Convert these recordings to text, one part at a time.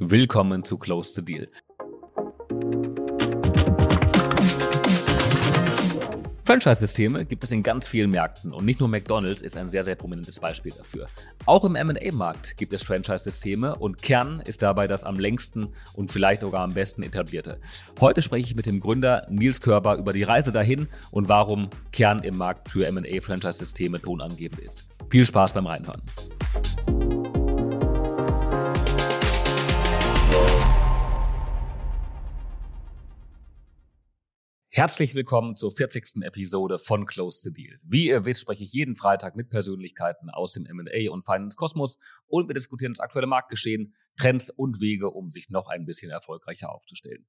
Willkommen zu Close the Deal. Franchise-Systeme gibt es in ganz vielen Märkten und nicht nur McDonald's ist ein sehr, sehr prominentes Beispiel dafür. Auch im MA-Markt gibt es Franchise-Systeme und Kern ist dabei das am längsten und vielleicht sogar am besten etablierte. Heute spreche ich mit dem Gründer Nils Körber über die Reise dahin und warum Kern im Markt für MA-Franchise-Systeme tonangebend ist. Viel Spaß beim Reinhören. Herzlich willkommen zur 40. Episode von Close the Deal. Wie ihr wisst, spreche ich jeden Freitag mit Persönlichkeiten aus dem M&A und Finance Kosmos und wir diskutieren das aktuelle Marktgeschehen, Trends und Wege, um sich noch ein bisschen erfolgreicher aufzustellen.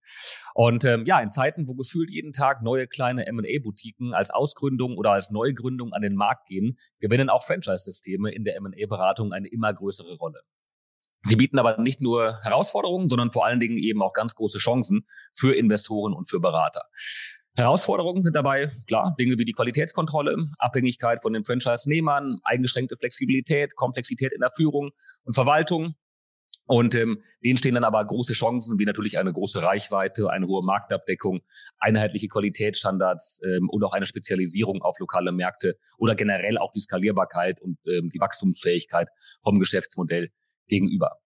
Und ähm, ja, in Zeiten, wo gefühlt jeden Tag neue kleine M&A-Boutiquen als Ausgründung oder als Neugründung an den Markt gehen, gewinnen auch Franchise-Systeme in der M&A-Beratung eine immer größere Rolle. Sie bieten aber nicht nur Herausforderungen, sondern vor allen Dingen eben auch ganz große Chancen für Investoren und für Berater. Herausforderungen sind dabei, klar, Dinge wie die Qualitätskontrolle, Abhängigkeit von den Franchise-Nehmern, eingeschränkte Flexibilität, Komplexität in der Führung und Verwaltung. Und ähm, denen stehen dann aber große Chancen, wie natürlich eine große Reichweite, eine hohe Marktabdeckung, einheitliche Qualitätsstandards ähm, und auch eine Spezialisierung auf lokale Märkte oder generell auch die Skalierbarkeit und ähm, die Wachstumsfähigkeit vom Geschäftsmodell gegenüber.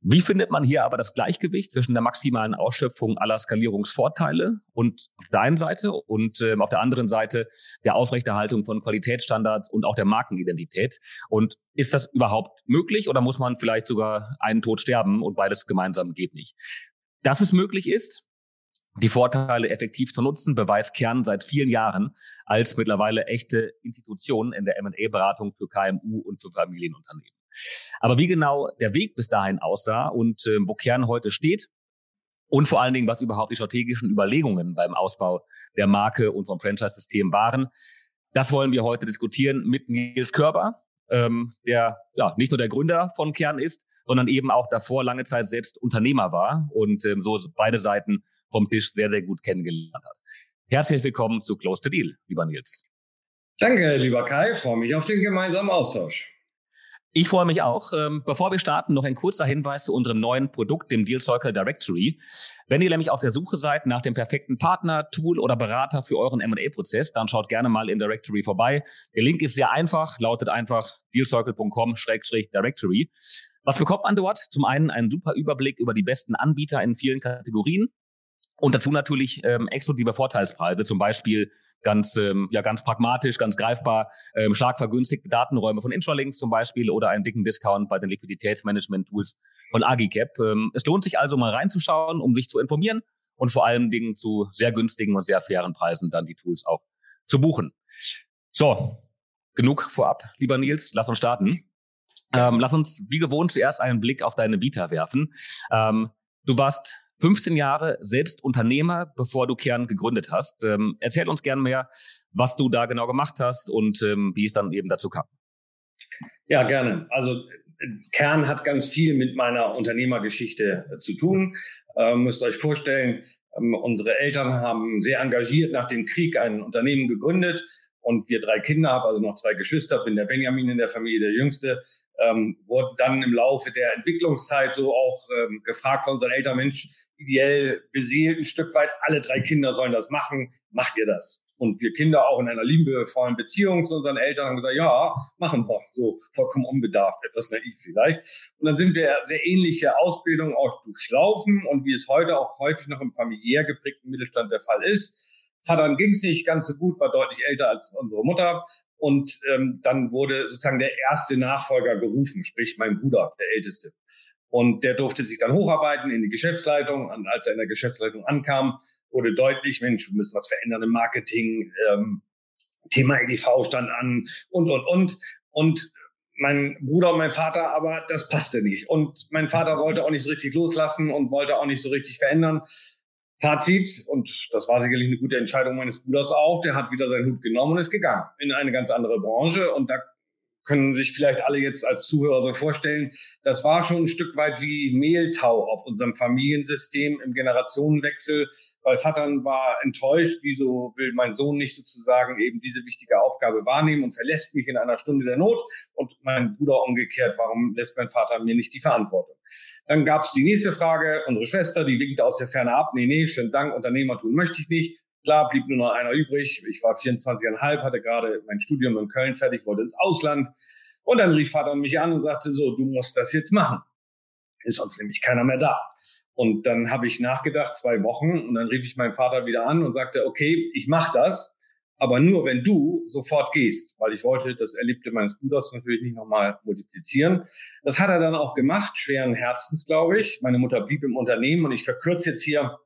Wie findet man hier aber das Gleichgewicht zwischen der maximalen Ausschöpfung aller Skalierungsvorteile und auf der einen Seite und äh, auf der anderen Seite der Aufrechterhaltung von Qualitätsstandards und auch der Markenidentität? Und ist das überhaupt möglich oder muss man vielleicht sogar einen Tod sterben und beides gemeinsam geht nicht? Dass es möglich ist, die Vorteile effektiv zu nutzen, beweist Kern seit vielen Jahren als mittlerweile echte Institution in der M&A-Beratung für KMU und für Familienunternehmen. Aber wie genau der Weg bis dahin aussah und äh, wo Kern heute steht und vor allen Dingen, was überhaupt die strategischen Überlegungen beim Ausbau der Marke und vom Franchise-System waren, das wollen wir heute diskutieren mit Nils Körber, ähm, der ja nicht nur der Gründer von Kern ist, sondern eben auch davor lange Zeit selbst Unternehmer war und ähm, so beide Seiten vom Tisch sehr, sehr gut kennengelernt hat. Herzlich willkommen zu Close to Deal, lieber Nils. Danke, lieber Kai. Freue mich auf den gemeinsamen Austausch. Ich freue mich auch. Ähm, bevor wir starten, noch ein kurzer Hinweis zu unserem neuen Produkt, dem Deal Circle Directory. Wenn ihr nämlich auf der Suche seid nach dem perfekten Partner, Tool oder Berater für euren M&A-Prozess, dann schaut gerne mal in Directory vorbei. Der Link ist sehr einfach, lautet einfach dealcircle.com-directory. Was bekommt man dort? Zum einen einen super Überblick über die besten Anbieter in vielen Kategorien. Und dazu natürlich ähm, exklusive Vorteilspreise, zum Beispiel ganz, ähm, ja, ganz pragmatisch, ganz greifbar, ähm, stark vergünstigte Datenräume von Intralinks zum Beispiel oder einen dicken Discount bei den Liquiditätsmanagement-Tools von Agicap. Ähm, es lohnt sich also mal reinzuschauen, um sich zu informieren und vor allen Dingen zu sehr günstigen und sehr fairen Preisen dann die Tools auch zu buchen. So, genug vorab, lieber Nils, lass uns starten. Ähm, lass uns wie gewohnt zuerst einen Blick auf deine Vita werfen. Ähm, du warst 15 Jahre selbst Unternehmer, bevor du Kern gegründet hast. Ähm, erzähl uns gern mehr, was du da genau gemacht hast und ähm, wie es dann eben dazu kam. Ja, gerne. Also Kern hat ganz viel mit meiner Unternehmergeschichte äh, zu tun. Ähm, müsst euch vorstellen, ähm, unsere Eltern haben sehr engagiert nach dem Krieg ein Unternehmen gegründet und wir drei Kinder, habe also noch zwei Geschwister, bin der Benjamin in der Familie, der Jüngste, ähm, wurden dann im Laufe der Entwicklungszeit so auch ähm, gefragt von unseren Eltern, Mensch, ideell beseelt ein Stück weit, alle drei Kinder sollen das machen, macht ihr das? Und wir Kinder auch in einer liebevollen Beziehung zu unseren Eltern haben gesagt, ja, machen wir. So vollkommen unbedarft, etwas naiv vielleicht. Und dann sind wir sehr ähnliche Ausbildungen auch durchlaufen und wie es heute auch häufig noch im familiär geprägten Mittelstand der Fall ist. Vater ging es nicht ganz so gut, war deutlich älter als unsere Mutter. Und ähm, dann wurde sozusagen der erste Nachfolger gerufen, sprich mein Bruder, der Älteste. Und der durfte sich dann hocharbeiten in die Geschäftsleitung. Und als er in der Geschäftsleitung ankam, wurde deutlich, Mensch, wir müssen was verändern im Marketing, ähm, Thema EDV stand an und, und, und. Und mein Bruder und mein Vater, aber das passte nicht. Und mein Vater wollte auch nicht so richtig loslassen und wollte auch nicht so richtig verändern. Fazit, und das war sicherlich eine gute Entscheidung meines Bruders auch, der hat wieder seinen Hut genommen und ist gegangen in eine ganz andere Branche. Und da können sich vielleicht alle jetzt als Zuhörer so vorstellen, das war schon ein Stück weit wie Mehltau auf unserem Familiensystem im Generationenwechsel, weil Vater war enttäuscht, wieso will mein Sohn nicht sozusagen eben diese wichtige Aufgabe wahrnehmen und verlässt mich in einer Stunde der Not und mein Bruder umgekehrt, warum lässt mein Vater mir nicht die Verantwortung? Dann gab es die nächste Frage, unsere Schwester, die winkte aus der Ferne ab, nee, nee, schönen Dank, Unternehmertum möchte ich nicht. Klar, blieb nur noch einer übrig. Ich war 24,5, hatte gerade mein Studium in Köln fertig, wollte ins Ausland. Und dann rief Vater mich an und sagte so, du musst das jetzt machen. Ist sonst nämlich keiner mehr da. Und dann habe ich nachgedacht, zwei Wochen, und dann rief ich meinen Vater wieder an und sagte, okay, ich mache das, aber nur wenn du sofort gehst, weil ich wollte das Erlebte meines Bruders natürlich nicht nochmal multiplizieren. Das hat er dann auch gemacht, schweren Herzens, glaube ich. Meine Mutter blieb im Unternehmen und ich verkürze jetzt hier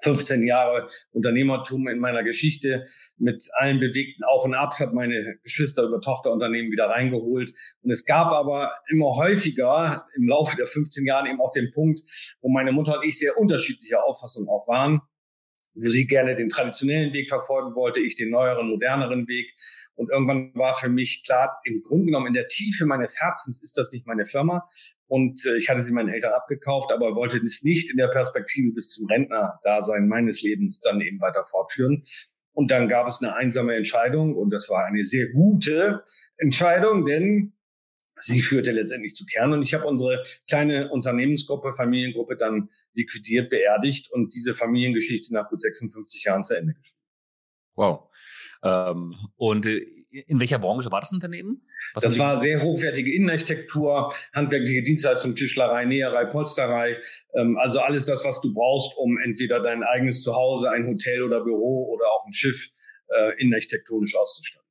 15 Jahre Unternehmertum in meiner Geschichte mit allen bewegten Auf und Abs, habe meine Geschwister über Tochterunternehmen wieder reingeholt. Und es gab aber immer häufiger im Laufe der 15 Jahre eben auch den Punkt, wo meine Mutter und ich sehr unterschiedlicher Auffassung auch waren sie gerne den traditionellen Weg verfolgen wollte, ich den neueren, moderneren Weg. Und irgendwann war für mich klar, im Grunde genommen in der Tiefe meines Herzens ist das nicht meine Firma. Und äh, ich hatte sie meinen Eltern abgekauft, aber wollte es nicht in der Perspektive bis zum Rentner-Dasein meines Lebens dann eben weiter fortführen. Und dann gab es eine einsame Entscheidung und das war eine sehr gute Entscheidung, denn sie führte letztendlich zu Kern. Und ich habe unsere kleine Unternehmensgruppe, Familiengruppe dann liquidiert, beerdigt und diese Familiengeschichte nach gut 56 Jahren zu Ende geschrieben. Wow. Ähm, und äh, in welcher Branche war das Unternehmen? Was das war sehr hochwertige Innenarchitektur, handwerkliche Dienstleistung, Tischlerei, Näherei, Polsterei. Ähm, also alles das, was du brauchst, um entweder dein eigenes Zuhause, ein Hotel oder Büro oder auch ein Schiff äh, innenarchitektonisch auszustatten.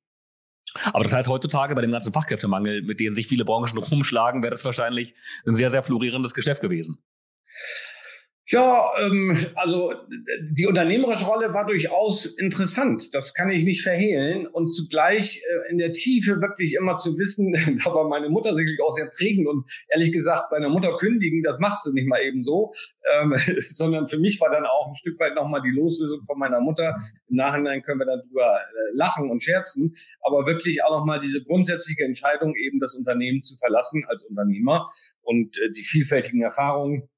Aber das heißt, heutzutage bei dem ganzen Fachkräftemangel, mit dem sich viele Branchen rumschlagen, wäre das wahrscheinlich ein sehr, sehr florierendes Geschäft gewesen. Ja, ähm, also die unternehmerische Rolle war durchaus interessant. Das kann ich nicht verhehlen. Und zugleich äh, in der Tiefe wirklich immer zu wissen, da war meine Mutter sicherlich auch sehr prägend und ehrlich gesagt, deiner Mutter kündigen, das machst du nicht mal eben so, ähm, sondern für mich war dann auch ein Stück weit nochmal die Loslösung von meiner Mutter. Im Nachhinein können wir dann drüber äh, lachen und scherzen, aber wirklich auch nochmal diese grundsätzliche Entscheidung, eben das Unternehmen zu verlassen als Unternehmer und äh, die vielfältigen Erfahrungen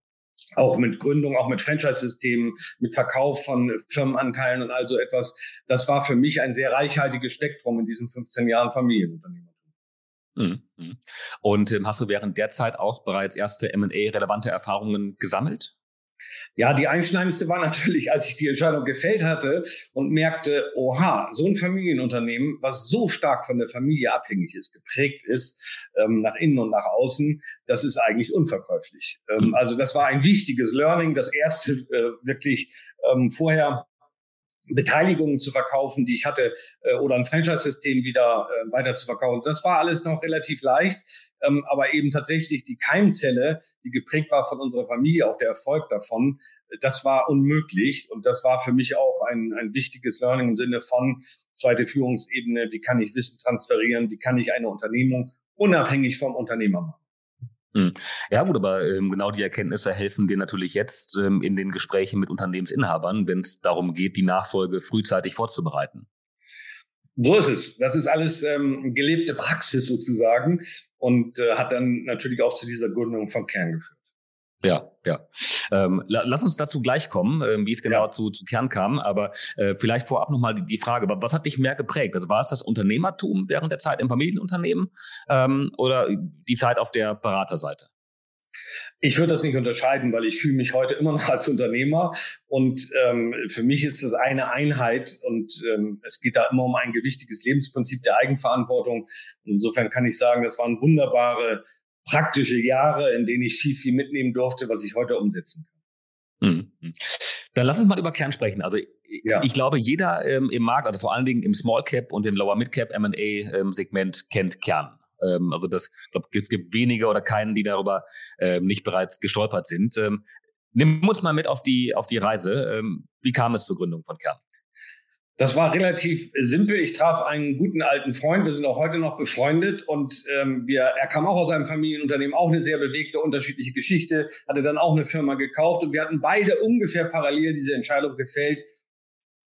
auch mit Gründung, auch mit Franchise-Systemen, mit Verkauf von Firmenanteilen und also etwas. Das war für mich ein sehr reichhaltiges Spektrum in diesen 15 Jahren Familienunternehmertum. Mhm, mhm. Und ähm, hast du während der Zeit auch bereits erste M&A-relevante Erfahrungen gesammelt? Ja, die einschneidendste war natürlich, als ich die Entscheidung gefällt hatte und merkte, oha, so ein Familienunternehmen, was so stark von der Familie abhängig ist, geprägt ist, ähm, nach innen und nach außen, das ist eigentlich unverkäuflich. Ähm, also das war ein wichtiges Learning, das erste äh, wirklich ähm, vorher Beteiligungen zu verkaufen, die ich hatte, äh, oder ein Franchise-System wieder äh, weiter zu verkaufen. Das war alles noch relativ leicht, ähm, aber eben tatsächlich die Keimzelle, die geprägt war von unserer Familie, auch der Erfolg davon, das war unmöglich und das war für mich auch ein, ein wichtiges Learning im Sinne von zweite Führungsebene, wie kann ich Wissen transferieren, wie kann ich eine Unternehmung unabhängig vom Unternehmer machen. Hm. Ja gut, aber ähm, genau die Erkenntnisse helfen dir natürlich jetzt ähm, in den Gesprächen mit Unternehmensinhabern, wenn es darum geht, die Nachfolge frühzeitig vorzubereiten. So ist es. Das ist alles ähm, gelebte Praxis sozusagen und äh, hat dann natürlich auch zu dieser Gründung von Kern geführt. Ja, ja. Ähm, lass uns dazu gleich kommen, ähm, wie es genau ja. zu, zu Kern kam. Aber äh, vielleicht vorab nochmal die, die Frage, was hat dich mehr geprägt? Also war es das Unternehmertum während der Zeit im Familienunternehmen ähm, oder die Zeit auf der Beraterseite? Ich würde das nicht unterscheiden, weil ich fühle mich heute immer noch als Unternehmer und ähm, für mich ist es eine Einheit und ähm, es geht da immer um ein gewichtiges Lebensprinzip der Eigenverantwortung. insofern kann ich sagen, das waren wunderbare praktische Jahre, in denen ich viel, viel mitnehmen durfte, was ich heute umsetzen kann. Mhm. Dann lass uns mal über Kern sprechen. Also ja. ich glaube, jeder ähm, im Markt, also vor allen Dingen im Small Cap und im Lower Mid Cap M&A ähm, Segment kennt Kern. Ähm, also das, ich glaube, es gibt wenige oder keinen, die darüber ähm, nicht bereits gestolpert sind. Ähm, nimm uns mal mit auf die auf die Reise. Ähm, wie kam es zur Gründung von Kern? Das war relativ simpel. Ich traf einen guten alten Freund. Wir sind auch heute noch befreundet und ähm, wir, er kam auch aus einem Familienunternehmen, auch eine sehr bewegte, unterschiedliche Geschichte, hatte dann auch eine Firma gekauft und wir hatten beide ungefähr parallel diese Entscheidung gefällt.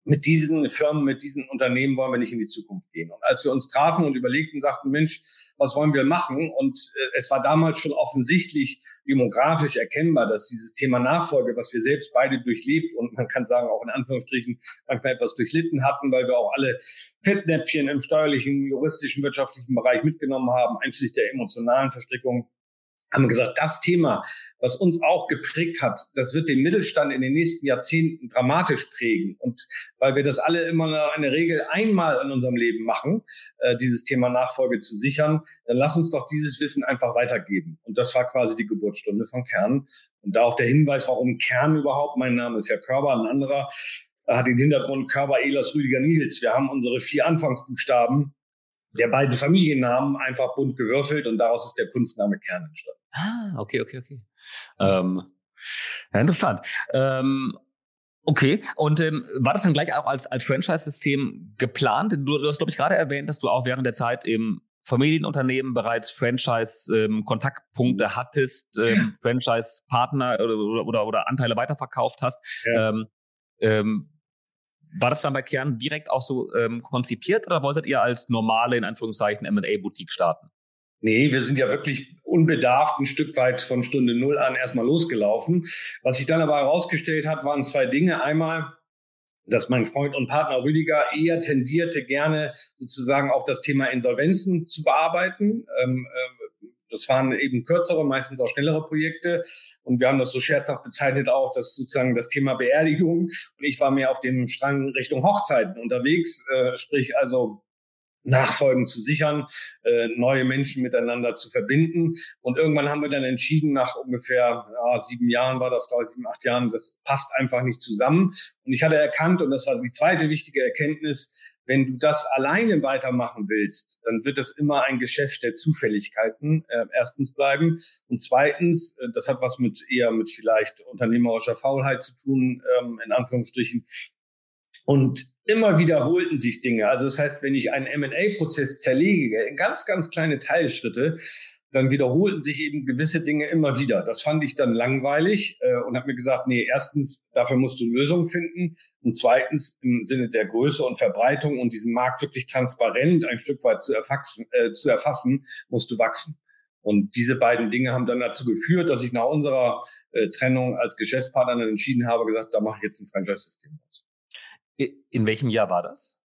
Mit diesen Firmen, mit diesen Unternehmen wollen wir nicht in die Zukunft gehen. Und als wir uns trafen und überlegten, sagten, Mensch, was wollen wir machen. Und äh, es war damals schon offensichtlich demografisch erkennbar, dass dieses Thema Nachfolge, was wir selbst beide durchlebt und man kann sagen auch in Anführungsstrichen manchmal etwas durchlitten hatten, weil wir auch alle Fettnäpfchen im steuerlichen, juristischen, wirtschaftlichen Bereich mitgenommen haben, einschließlich der emotionalen Verstrickung haben gesagt, das Thema, was uns auch geprägt hat, das wird den Mittelstand in den nächsten Jahrzehnten dramatisch prägen. Und weil wir das alle immer eine Regel einmal in unserem Leben machen, äh, dieses Thema Nachfolge zu sichern, dann lass uns doch dieses Wissen einfach weitergeben. Und das war quasi die Geburtsstunde von Kern. Und da auch der Hinweis, warum Kern überhaupt, mein Name ist ja Körber, ein anderer, hat den Hintergrund Körber Elas Rüdiger Nils. Wir haben unsere vier Anfangsbuchstaben der beiden Familiennamen einfach bunt gewürfelt und daraus ist der Kunstname Kern entstanden. Ah, okay, okay, okay. Ähm, ja, interessant. Ähm, okay, und ähm, war das dann gleich auch als, als Franchise-System geplant? Du, du hast, glaube ich, gerade erwähnt, dass du auch während der Zeit im Familienunternehmen bereits Franchise-Kontaktpunkte ähm, hattest, ähm, Franchise-Partner oder, oder, oder Anteile weiterverkauft hast. Ja. Ähm, ähm, war das dann bei Kern direkt auch so ähm, konzipiert oder wolltet ihr als normale, in Anführungszeichen, M&A-Boutique starten? Nee, wir sind ja wirklich unbedarft ein Stück weit von Stunde Null an erstmal losgelaufen. Was sich dann aber herausgestellt hat, waren zwei Dinge. Einmal, dass mein Freund und Partner Rüdiger eher tendierte, gerne sozusagen auch das Thema Insolvenzen zu bearbeiten. Ähm, äh, das waren eben kürzere, meistens auch schnellere Projekte. Und wir haben das so scherzhaft bezeichnet auch, dass sozusagen das Thema Beerdigung. Und ich war mehr auf dem Strang Richtung Hochzeiten unterwegs, äh, sprich also Nachfolgen zu sichern, äh, neue Menschen miteinander zu verbinden. Und irgendwann haben wir dann entschieden, nach ungefähr ja, sieben Jahren war das, glaube ich, sieben, acht Jahren, das passt einfach nicht zusammen. Und ich hatte erkannt, und das war die zweite wichtige Erkenntnis, wenn du das alleine weitermachen willst, dann wird es immer ein Geschäft der Zufälligkeiten äh, erstens bleiben und zweitens, äh, das hat was mit eher mit vielleicht unternehmerischer Faulheit zu tun, ähm, in Anführungsstrichen. Und immer wiederholten sich Dinge. Also das heißt, wenn ich einen M&A-Prozess zerlege in ganz, ganz kleine Teilschritte, dann wiederholten sich eben gewisse Dinge immer wieder. Das fand ich dann langweilig äh, und habe mir gesagt, nee, erstens, dafür musst du Lösungen finden und zweitens, im Sinne der Größe und Verbreitung und diesen Markt wirklich transparent ein Stück weit zu, erfassen, äh, zu erfassen, musst du wachsen. Und diese beiden Dinge haben dann dazu geführt, dass ich nach unserer äh, Trennung als Geschäftspartner dann entschieden habe, gesagt, da mache ich jetzt ein Franchise-System aus. In welchem Jahr war das?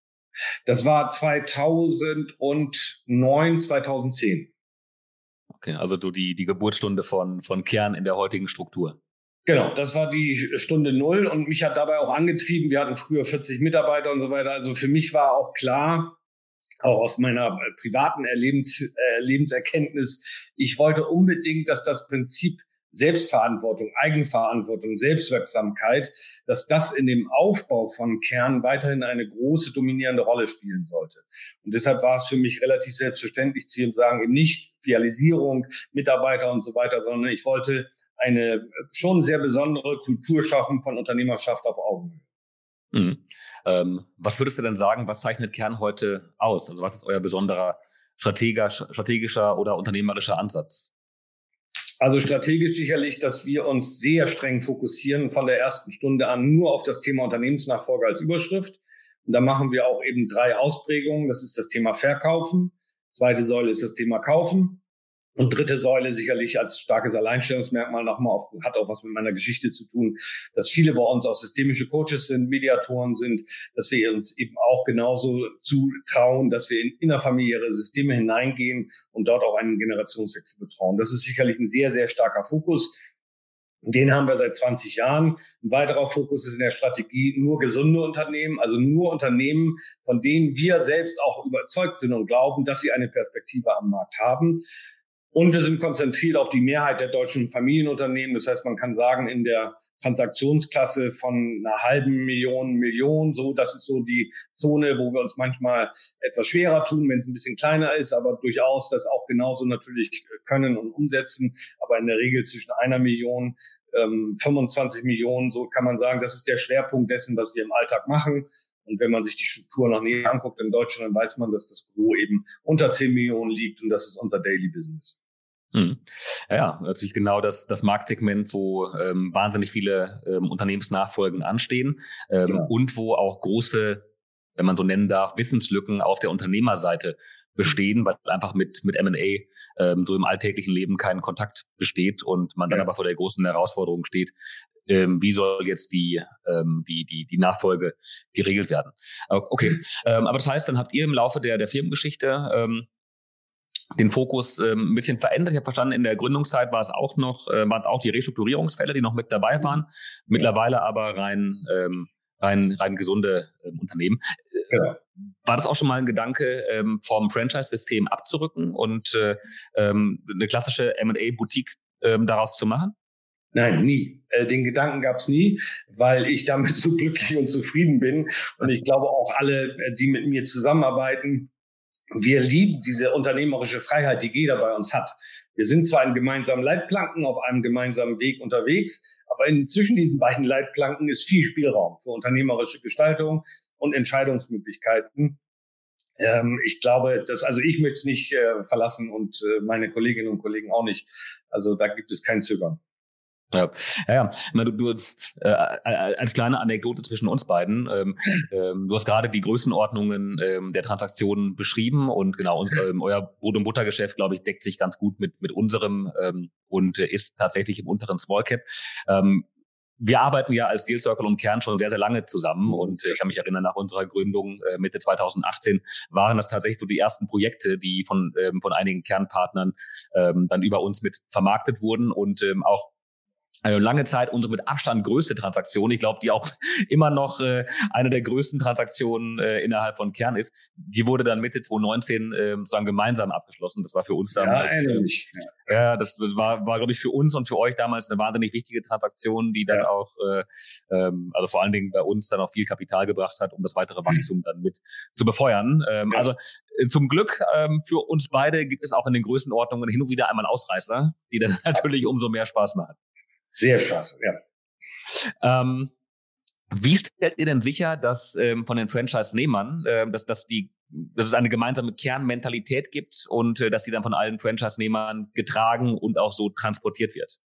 Das war 2009, 2010. Okay, also du die, die Geburtsstunde von, von Kern in der heutigen Struktur. Genau, das war die Stunde Null und mich hat dabei auch angetrieben. Wir hatten früher 40 Mitarbeiter und so weiter. Also für mich war auch klar, auch aus meiner privaten Erlebens, äh, Lebenserkenntnis, ich wollte unbedingt, dass das Prinzip Selbstverantwortung, Eigenverantwortung, Selbstwirksamkeit, dass das in dem Aufbau von Kern weiterhin eine große dominierende Rolle spielen sollte. Und deshalb war es für mich relativ selbstverständlich zu sagen, eben nicht Fialisierung, Mitarbeiter und so weiter, sondern ich wollte eine schon sehr besondere Kultur schaffen von Unternehmerschaft auf Augenhöhe. Mhm. Ähm, was würdest du denn sagen, was zeichnet Kern heute aus? Also was ist euer besonderer strategischer oder unternehmerischer Ansatz? Also strategisch sicherlich, dass wir uns sehr streng fokussieren von der ersten Stunde an nur auf das Thema Unternehmensnachfolge als Überschrift. Und da machen wir auch eben drei Ausprägungen. Das ist das Thema Verkaufen. Zweite Säule ist das Thema Kaufen. Und dritte Säule sicherlich als starkes Alleinstellungsmerkmal nochmal auf, hat auch was mit meiner Geschichte zu tun, dass viele bei uns auch systemische Coaches sind, Mediatoren sind, dass wir uns eben auch genauso zutrauen, dass wir in innerfamiliäre Systeme hineingehen und dort auch einen Generationswechsel betrauen. Das ist sicherlich ein sehr, sehr starker Fokus. Den haben wir seit 20 Jahren. Ein weiterer Fokus ist in der Strategie nur gesunde Unternehmen, also nur Unternehmen, von denen wir selbst auch überzeugt sind und glauben, dass sie eine Perspektive am Markt haben. Und wir sind konzentriert auf die Mehrheit der deutschen Familienunternehmen. Das heißt, man kann sagen, in der Transaktionsklasse von einer halben Million, Million, so, das ist so die Zone, wo wir uns manchmal etwas schwerer tun, wenn es ein bisschen kleiner ist, aber durchaus das auch genauso natürlich können und umsetzen. Aber in der Regel zwischen einer Million, ähm, 25 Millionen, so kann man sagen, das ist der Schwerpunkt dessen, was wir im Alltag machen. Und wenn man sich die Struktur noch näher anguckt in Deutschland, dann weiß man, dass das Gros eben unter 10 Millionen liegt und das ist unser Daily Business. Hm. Ja, natürlich genau das, das Marktsegment, wo ähm, wahnsinnig viele ähm, Unternehmensnachfolgen anstehen ähm, ja. und wo auch große, wenn man so nennen darf, Wissenslücken auf der Unternehmerseite bestehen, weil einfach mit, mit M&A ähm, so im alltäglichen Leben kein Kontakt besteht und man dann ja. aber vor der großen Herausforderung steht, ähm, wie soll jetzt die, ähm, die, die, die Nachfolge geregelt werden. Okay, ähm, aber das heißt, dann habt ihr im Laufe der, der Firmengeschichte ähm, den Fokus ähm, ein bisschen verändert. Ich habe verstanden, in der Gründungszeit war es auch noch, äh, waren auch die Restrukturierungsfälle, die noch mit dabei waren. Mittlerweile aber rein ähm, rein, rein gesunde ähm, Unternehmen. Genau. War das auch schon mal ein Gedanke, ähm, vom Franchise-System abzurücken und äh, ähm, eine klassische M&A-Boutique ähm, daraus zu machen? Nein, nie. Äh, den Gedanken gab es nie, weil ich damit so glücklich und zufrieden bin. Und ich glaube auch alle, äh, die mit mir zusammenarbeiten, wir lieben diese unternehmerische Freiheit, die jeder bei uns hat. Wir sind zwar in gemeinsamen Leitplanken auf einem gemeinsamen Weg unterwegs, aber in, zwischen diesen beiden Leitplanken ist viel Spielraum für unternehmerische Gestaltung und Entscheidungsmöglichkeiten. Ähm, ich glaube, dass also ich möchte es nicht äh, verlassen und äh, meine Kolleginnen und Kollegen auch nicht. Also da gibt es kein Zögern. Ja, ja, ja. Na, du, du, äh, als kleine Anekdote zwischen uns beiden, ähm, ähm, du hast gerade die Größenordnungen ähm, der Transaktionen beschrieben und genau, uns, ähm, euer Brot- und Buttergeschäft, glaube ich, deckt sich ganz gut mit, mit unserem ähm, und äh, ist tatsächlich im unteren Small Cap. Ähm, wir arbeiten ja als Deal Circle und Kern schon sehr, sehr lange zusammen und äh, ich kann mich erinnern, nach unserer Gründung äh, Mitte 2018 waren das tatsächlich so die ersten Projekte, die von, ähm, von einigen Kernpartnern ähm, dann über uns mit vermarktet wurden und ähm, auch also lange Zeit unsere mit Abstand größte Transaktion. Ich glaube, die auch immer noch äh, eine der größten Transaktionen äh, innerhalb von Kern ist. Die wurde dann Mitte 2019 äh, sozusagen gemeinsam abgeschlossen. Das war für uns damals. Ja, äh, ja das war, war glaube ich, für uns und für euch damals eine wahnsinnig wichtige Transaktion, die dann ja. auch, äh, ähm, also vor allen Dingen bei uns dann auch viel Kapital gebracht hat, um das weitere Wachstum dann mit zu befeuern. Ähm, ja. Also äh, zum Glück ähm, für uns beide gibt es auch in den Größenordnungen hin und wieder einmal Ausreißer, die dann natürlich umso mehr Spaß machen. Sehr Spaß, ja. Ähm, wie stellt ihr denn sicher, dass ähm, von den Franchise-Nehmern, äh, dass, dass, die, dass es eine gemeinsame Kernmentalität gibt und äh, dass sie dann von allen Franchise-Nehmern getragen und auch so transportiert wird?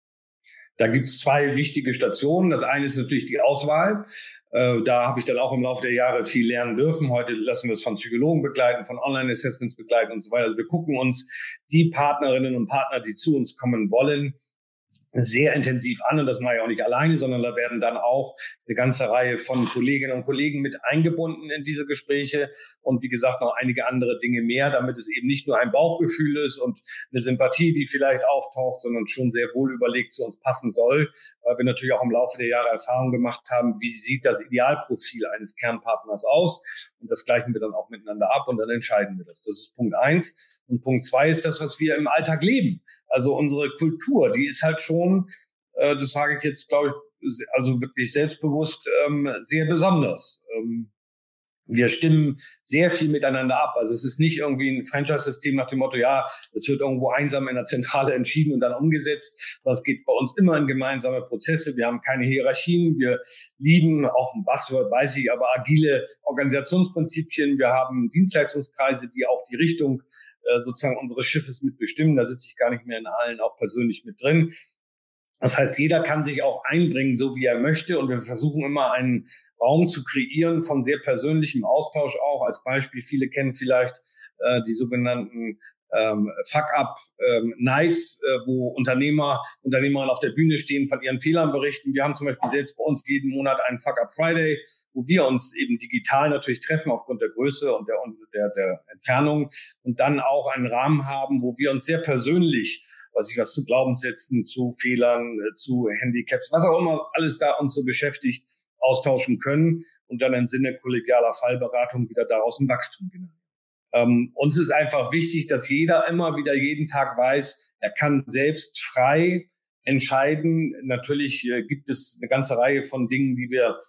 Da gibt es zwei wichtige Stationen. Das eine ist natürlich die Auswahl. Äh, da habe ich dann auch im Laufe der Jahre viel lernen dürfen. Heute lassen wir es von Psychologen begleiten, von Online-Assessments begleiten und so weiter. Also wir gucken uns die Partnerinnen und Partner, die zu uns kommen wollen, sehr intensiv an und das mache ich auch nicht alleine, sondern da werden dann auch eine ganze Reihe von Kolleginnen und Kollegen mit eingebunden in diese Gespräche und wie gesagt noch einige andere Dinge mehr, damit es eben nicht nur ein Bauchgefühl ist und eine Sympathie, die vielleicht auftaucht, sondern schon sehr wohl überlegt zu uns passen soll, weil wir natürlich auch im Laufe der Jahre Erfahrung gemacht haben, wie sieht das Idealprofil eines Kernpartners aus und das gleichen wir dann auch miteinander ab und dann entscheiden wir das. Das ist Punkt eins. Und Punkt zwei ist das, was wir im Alltag leben. Also unsere Kultur, die ist halt schon, äh, das sage ich jetzt, glaube ich, also wirklich selbstbewusst ähm, sehr besonders. Ähm, wir stimmen sehr viel miteinander ab. Also es ist nicht irgendwie ein Franchise-System nach dem Motto, ja, das wird irgendwo einsam in der Zentrale entschieden und dann umgesetzt, es geht bei uns immer in gemeinsame Prozesse. Wir haben keine Hierarchien. Wir lieben, auch ein Buzzword weiß ich, aber agile Organisationsprinzipien. Wir haben Dienstleistungskreise, die auch die Richtung äh, sozusagen unseres Schiffes mitbestimmen. Da sitze ich gar nicht mehr in allen auch persönlich mit drin. Das heißt, jeder kann sich auch einbringen, so wie er möchte. Und wir versuchen immer einen Raum zu kreieren von sehr persönlichem Austausch auch. Als Beispiel, viele kennen vielleicht äh, die sogenannten ähm, Fuck-up-Nights, ähm, äh, wo Unternehmer, Unternehmerinnen auf der Bühne stehen, von ihren Fehlern berichten. Wir haben zum Beispiel selbst bei uns jeden Monat einen Fuck-up-Friday, wo wir uns eben digital natürlich treffen aufgrund der Größe und der, und der, der Entfernung und dann auch einen Rahmen haben, wo wir uns sehr persönlich was ich was zu Glaubenssätzen, zu Fehlern, äh, zu Handicaps, was auch immer alles da uns so beschäftigt, austauschen können und dann im Sinne kollegialer Fallberatung wieder daraus ein Wachstum generieren. Ähm, uns ist einfach wichtig, dass jeder immer wieder jeden Tag weiß, er kann selbst frei entscheiden. Natürlich äh, gibt es eine ganze Reihe von Dingen, die wir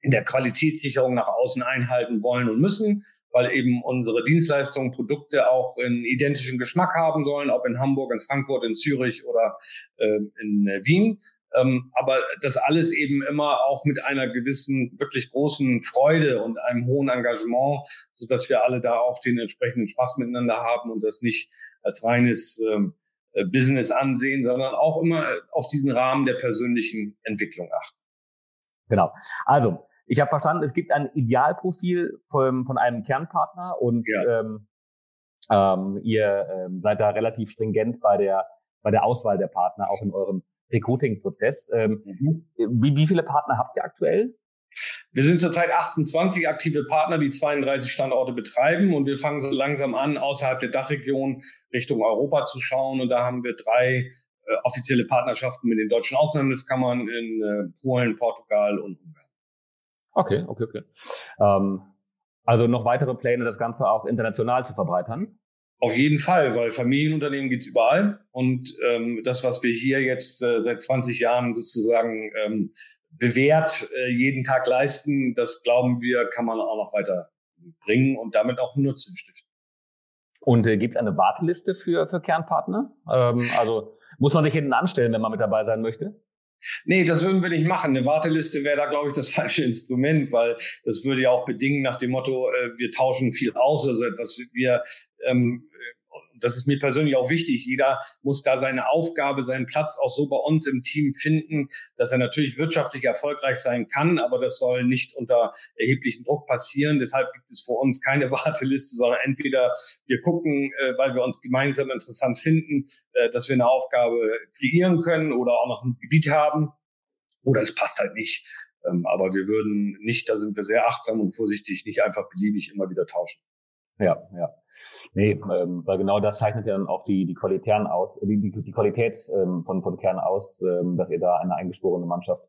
in der Qualitätssicherung nach außen einhalten wollen und müssen, weil eben unsere Dienstleistungen, Produkte auch einen identischen Geschmack haben sollen, ob in Hamburg, in Frankfurt, in Zürich oder äh, in äh, Wien. Ähm, aber das alles eben immer auch mit einer gewissen, wirklich großen Freude und einem hohen Engagement, so dass wir alle da auch den entsprechenden Spaß miteinander haben und das nicht als reines ähm, äh, Business ansehen, sondern auch immer auf diesen Rahmen der persönlichen Entwicklung achten. Genau. Also, ich habe verstanden, es gibt ein Idealprofil von, von einem Kernpartner und ja. ähm, Ähm, ihr ähm, seid da relativ stringent bei der, bei der Auswahl der Partner, auch in eurem Recruiting-Prozess. Ähm, mhm. wie, wie viele Partner habt ihr aktuell? Wir sind zurzeit 28 aktive Partner, die 32 Standorte betreiben und wir fangen so langsam an, außerhalb der Dachregion Richtung Europa zu schauen. Und da haben wir drei äh, offizielle Partnerschaften mit den deutschen Außenhandelskammern in äh, Polen, Portugal und Ungarn. Okay, okay, okay. Ähm, also noch weitere Pläne, das Ganze auch international zu verbreitern? Auf jeden Fall, weil Familienunternehmen gibt's überall. Und ähm, das, was wir hier jetzt äh, seit 20 Jahren sozusagen ähm, bewährt äh, jeden Tag leisten, das glauben wir, kann man auch noch weiter bringen und damit auch Nutzen stiften. Und äh, gibt es eine Warteliste für, für Kernpartner? Ähm, also muss man sich hinten anstellen, wenn man mit dabei sein möchte? Nee, das würden wir nicht machen. Eine Warteliste wäre da, glaube ich, das falsche Instrument, weil das würde ja auch bedingen nach dem Motto, äh, wir tauschen viel aus, also etwas, wir ähm, das ist mir persönlich auch wichtig. Jeder muss da seine Aufgabe, seinen Platz auch so bei uns im Team finden, dass er natürlich wirtschaftlich erfolgreich sein kann, aber das soll nicht unter erheblichem Druck passieren. Deshalb gibt es für uns keine Warteliste, sondern entweder wir gucken, äh, weil wir uns gemeinsam interessant finden, äh, dass wir eine Aufgabe kreieren können oder auch noch ein Gebiet haben, oder es passt halt nicht. Ähm, aber wir würden nicht, da sind wir sehr achtsam und vorsichtig, nicht einfach beliebig immer wieder tauschen. Ja, ja. Nee, ähm, weil genau das zeichnet ja dann auch die, die Qualität aus, die, die, die Qualität ähm, von, von Kern aus, ähm, dass ihr da eine eingesporene Mannschaft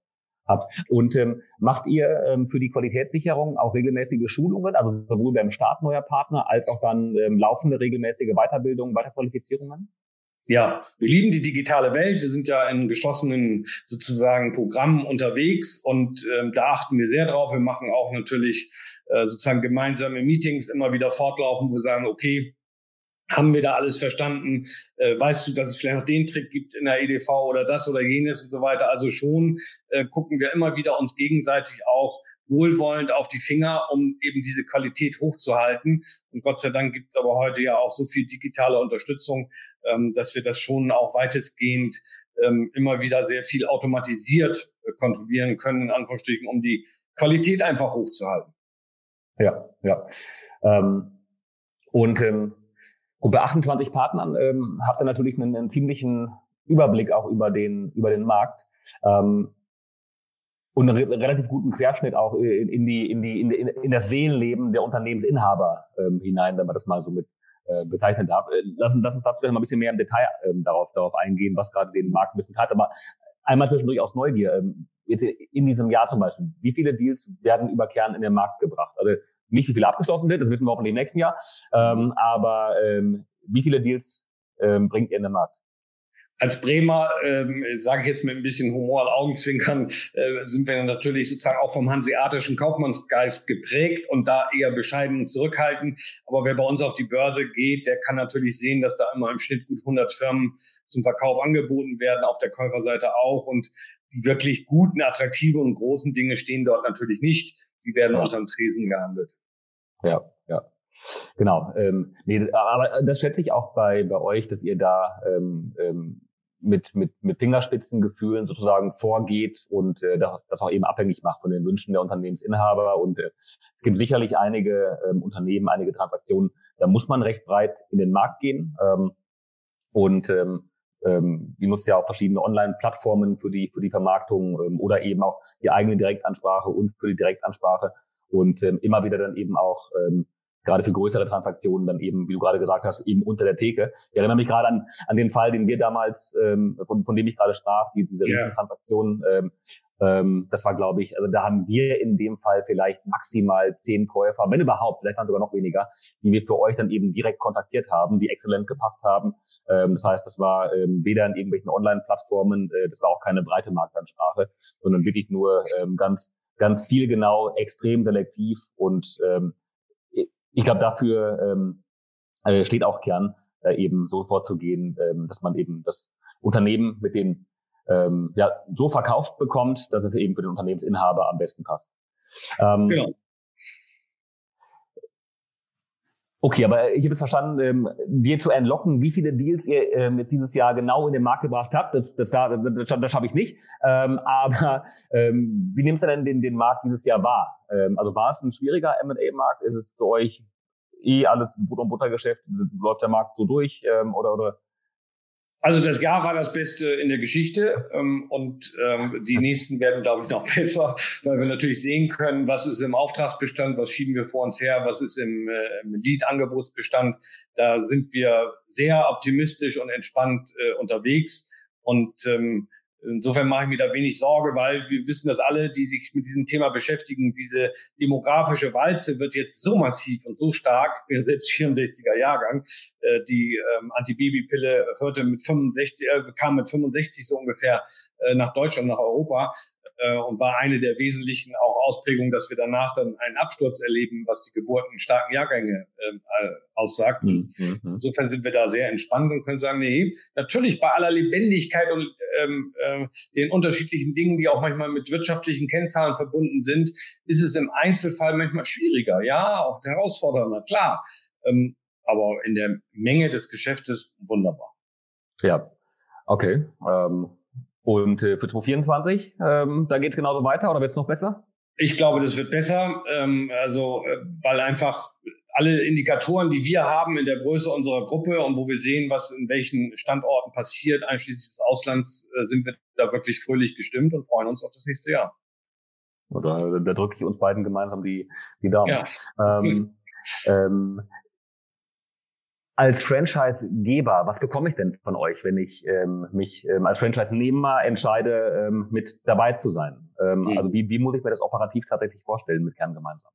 habt. Und ähm, macht ihr ähm, für die Qualitätssicherung auch regelmäßige Schulungen, also sowohl beim Start neuer Partner als auch dann ähm, laufende regelmäßige Weiterbildungen, Weiterqualifizierungen? Ja, wir lieben die digitale Welt. Wir sind ja in geschlossenen sozusagen Programmen unterwegs und ähm, da achten wir sehr drauf. Wir machen auch natürlich äh, sozusagen gemeinsame Meetings immer wieder fortlaufen, wo wir sagen, okay, haben wir da alles verstanden? Äh, weißt du, dass es vielleicht noch den Trick gibt in der EDV oder das oder jenes und so weiter? Also schon äh, gucken wir immer wieder uns gegenseitig auch wohlwollend auf die Finger, um eben diese Qualität hochzuhalten. Und Gott sei Dank gibt es aber heute ja auch so viel digitale Unterstützung, ähm, dass wir das schon auch weitestgehend ähm, immer wieder sehr viel automatisiert äh, kontrollieren können, in Anführungsstrichen, um die Qualität einfach hochzuhalten. Ja, ja. Ähm, und ähm, und bei 28 Partnern ähm, habt ihr natürlich einen, einen ziemlichen Überblick auch über den, über den Markt. Ähm, und einen re relativ guten Querschnitt auch in, in die, in die, in, in das Seelenleben der Unternehmensinhaber ähm, hinein, wenn man das mal so mit äh, bezeichnet darf. Äh, lass, lass uns dazu vielleicht mal ein bisschen mehr im Detail ähm, darauf, darauf eingehen, was gerade den Markt ein bisschen hat. Aber einmal zwischendurch aus Neugier. Ähm, jetzt in diesem Jahr zum Beispiel, wie viele Deals werden über Kern in den Markt gebracht? Also nicht, wie viele abgeschlossen wird, das wissen wir auch in dem nächsten Jahr. Ähm, aber ähm, wie viele Deals ähm, bringt ihr in den Markt? Als Bremer, ähm, sage ich jetzt mit ein bisschen Humor und Augenzwinkern, äh, sind wir natürlich sozusagen auch vom hanseatischen Kaufmannsgeist geprägt und da eher bescheiden und zurückhaltend. Aber wer bei uns auf die Börse geht, der kann natürlich sehen, dass da immer im Schnitt gut 100 Firmen zum Verkauf angeboten werden, auf der Käuferseite auch. Und die wirklich guten, attraktiven und großen Dinge stehen dort natürlich nicht. Die werden unterm Tresen gehandelt. Ja. Genau. Ähm, nee, aber das schätze ich auch bei, bei euch, dass ihr da ähm, ähm, mit, mit, mit Fingerspitzengefühlen sozusagen vorgeht und äh, das auch eben abhängig macht von den Wünschen der Unternehmensinhaber. Und äh, es gibt sicherlich einige ähm, Unternehmen, einige Transaktionen, da muss man recht breit in den Markt gehen. Ähm, und ähm, ähm, die nutzt ja auch verschiedene Online-Plattformen für die, für die Vermarktung ähm, oder eben auch die eigene Direktansprache und für die Direktansprache und ähm, immer wieder dann eben auch ähm, gerade für größere Transaktionen dann eben, wie du gerade gesagt hast, eben unter der Theke. Ich erinnere mich gerade an, an den Fall, den wir damals, ähm, von, von dem ich gerade sprach, die, diese yeah. Transaktion, ähm, ähm, das war, glaube ich, also da haben wir in dem Fall vielleicht maximal zehn Käufer, wenn überhaupt, vielleicht waren sogar noch weniger, die wir für euch dann eben direkt kontaktiert haben, die exzellent gepasst haben. Ähm, das heißt, das war ähm, weder in irgendwelchen Online-Plattformen, äh, das war auch keine breite Marktansprache, sondern wirklich nur ähm, ganz ganz zielgenau, extrem selektiv und ähm, ich glaube, dafür ähm, äh, steht auch Kern, äh, eben so vorzugehen, ähm, dass man eben das Unternehmen mit den ähm, ja, so verkauft bekommt, dass es eben für den Unternehmensinhaber am besten passt. Ähm, genau. Okay, aber ich habe jetzt verstanden, ähm, dir zu entlocken, wie viele Deals ihr ähm, jetzt dieses Jahr genau in den Markt gebracht habt, das, das, das, das, das schaffe ich nicht. Ähm, aber ähm, wie nimmst du denn den, den Markt dieses Jahr wahr? Ähm, also war es ein schwieriger M&A-Markt? Ist es für euch eh alles Brot- und Buttergeschäft? Läuft der Markt so durch ähm, oder, oder also das Jahr war das Beste in der Geschichte ähm, und ähm, die nächsten werden, glaube ich, noch besser, weil wir natürlich sehen können, was ist im Auftragsbestand, was schieben wir vor uns her, was ist im, äh, im Lead-Angebotsbestand. Da sind wir sehr optimistisch und entspannt äh, unterwegs und ähm, Insofern mache ich mir da wenig Sorge, weil wir wissen das alle, die sich mit diesem Thema beschäftigen. Diese demografische Walze wird jetzt so massiv und so stark, ich bin selbst 64er Jahrgang, äh, die ähm, Antibabypille hörte mit 65, äh, kam mit 65 so ungefähr äh, nach Deutschland, nach Europa äh, und war eine der wesentlichen auch Ausprägungen, dass wir danach dann einen Absturz erleben, was die Geburten starken Jahrgänge ähm, äh, aussagt. Mhm. mhm. Insofern sind wir da sehr entspannt und können sagen, nee, natürlich bei aller Lebendigkeit und ähm, äh, den unterschiedlichen Dingen, die auch manchmal mit wirtschaftlichen Kennzahlen verbunden sind, ist es im Einzelfall manchmal schwieriger, ja, auch herausfordernder, klar. Ähm, aber in der Menge des Geschäftes wunderbar. Ja, okay. Ähm, und äh, für 2024, ähm, da geht es genauso weiter oder wird es noch besser? Ich glaube, das wird besser, ähm, also äh, weil einfach alle Indikatoren, die wir haben in der Größe unserer Gruppe und wo wir sehen, was in welchen Standorten passiert, einschließlich des Auslands, äh, sind wir da wirklich fröhlich gestimmt und freuen uns auf das nächste Jahr. Oder da drücke ich uns beiden gemeinsam die, die Daumen. Ja. Ähm, ähm, als Franchise-Geber, was bekomme ich denn von euch, wenn ich ähm, mich ähm, als Franchise-Nehmer entscheide, ähm, mit dabei zu sein? Ähm, mhm. Also wie, wie muss ich mir das operativ tatsächlich vorstellen mit Kern gemeinsam?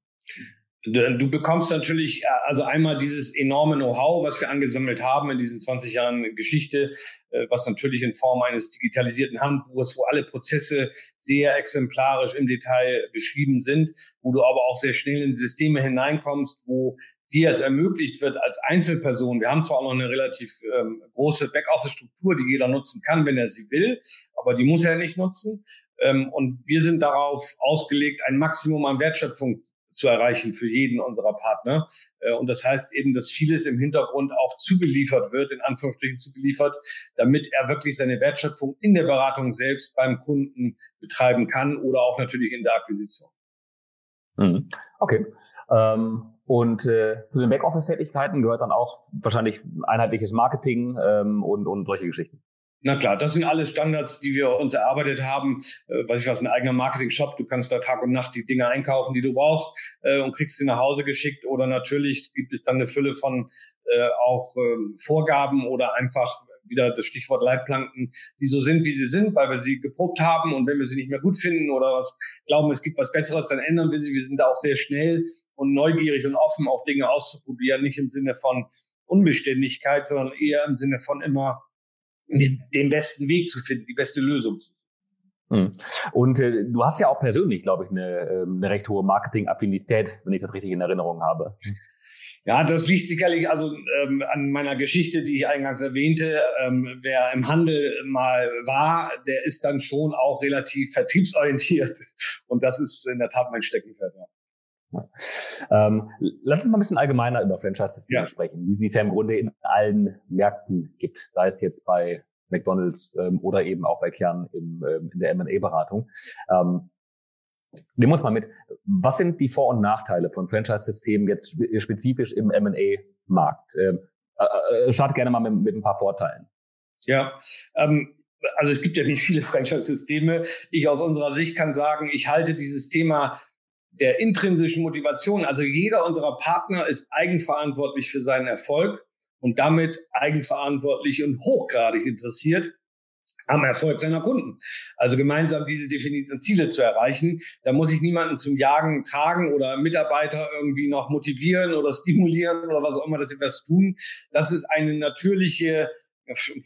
Du bekommst natürlich äh, also einmal dieses enorme Know-how, was wir angesammelt haben in diesen 20 Jahren Geschichte, äh, was natürlich in Form eines digitalisierten Handbuches, wo alle Prozesse sehr exemplarisch im Detail beschrieben sind, wo du aber auch sehr schnell in Systeme hineinkommst, wo dir es ermöglicht wird als Einzelperson. Wir haben zwar auch noch eine relativ ähm, große Backoffice-Struktur, die jeder nutzen kann, wenn er sie will, aber die muss er nicht nutzen. Ähm, und wir sind darauf ausgelegt, ein Maximum an Wertschöpfung zu erreichen für jeden unserer Partner. Äh, und das heißt eben, dass vieles im Hintergrund auch zugeliefert wird, in Anführungsstrichen zugeliefert, damit er wirklich seine Wertschöpfung in der Beratung selbst beim Kunden betreiben kann oder auch natürlich in der Akquisition. Mhm. Okay. Ähm und äh, zu den Backoffice-Tätigkeiten gehört dann auch wahrscheinlich einheitliches Marketing ähm, und, und solche Geschichten. Na klar, das sind alles Standards, die wir uns erarbeitet haben. Äh, weiß ich was, ein eigener Marketing-Shop. Du kannst da Tag und Nacht die Dinge einkaufen, die du brauchst äh, und kriegst sie nach Hause geschickt. Oder natürlich gibt es dann eine Fülle von äh, auch äh, Vorgaben oder einfach wieder das Stichwort Leitplanken, die so sind, wie sie sind, weil wir sie geprobt haben und wenn wir sie nicht mehr gut finden oder was glauben, es gibt was Besseres, dann ändern wir sie. Wir sind da auch sehr schnell und neugierig und offen, auch Dinge auszuprobieren, nicht im Sinne von Unbeständigkeit, sondern eher im Sinne von immer den besten Weg zu finden, die beste Lösung zu finden. Hm. Und äh, du hast ja auch persönlich, glaube ich, eine, ähm, eine recht hohe Marketing-Affinität, wenn ich das richtig in Erinnerung habe. Ja, das liegt sicherlich also ähm, an meiner Geschichte, die ich eingangs erwähnte. Ähm, wer im Handel mal war, der ist dann schon auch relativ vertriebsorientiert. Und das ist in der Tat mein Steckenpferd. Ja. Ähm, lass uns mal ein bisschen allgemeiner über Franchise-Systeme ja. sprechen, wie sie es ja im Grunde in allen Märkten gibt, sei es jetzt bei McDonalds ähm, oder eben auch bei Kern im, ähm, in der M&A-Beratung. Ähm, Nehmen uns mal mit. Was sind die Vor- und Nachteile von Franchise-Systemen jetzt spezifisch im M&A-Markt? Ähm, äh, äh, start gerne mal mit, mit, ein paar Vorteilen. Ja, ähm, also es gibt ja nicht viele Franchise-Systeme. Ich aus unserer Sicht kann sagen, ich halte dieses Thema der intrinsischen Motivation, also jeder unserer Partner ist eigenverantwortlich für seinen Erfolg und damit eigenverantwortlich und hochgradig interessiert am Erfolg seiner Kunden. Also gemeinsam diese definierten Ziele zu erreichen. Da muss ich niemanden zum Jagen tragen oder Mitarbeiter irgendwie noch motivieren oder stimulieren oder was auch immer, dass sie was tun. Das ist eine natürliche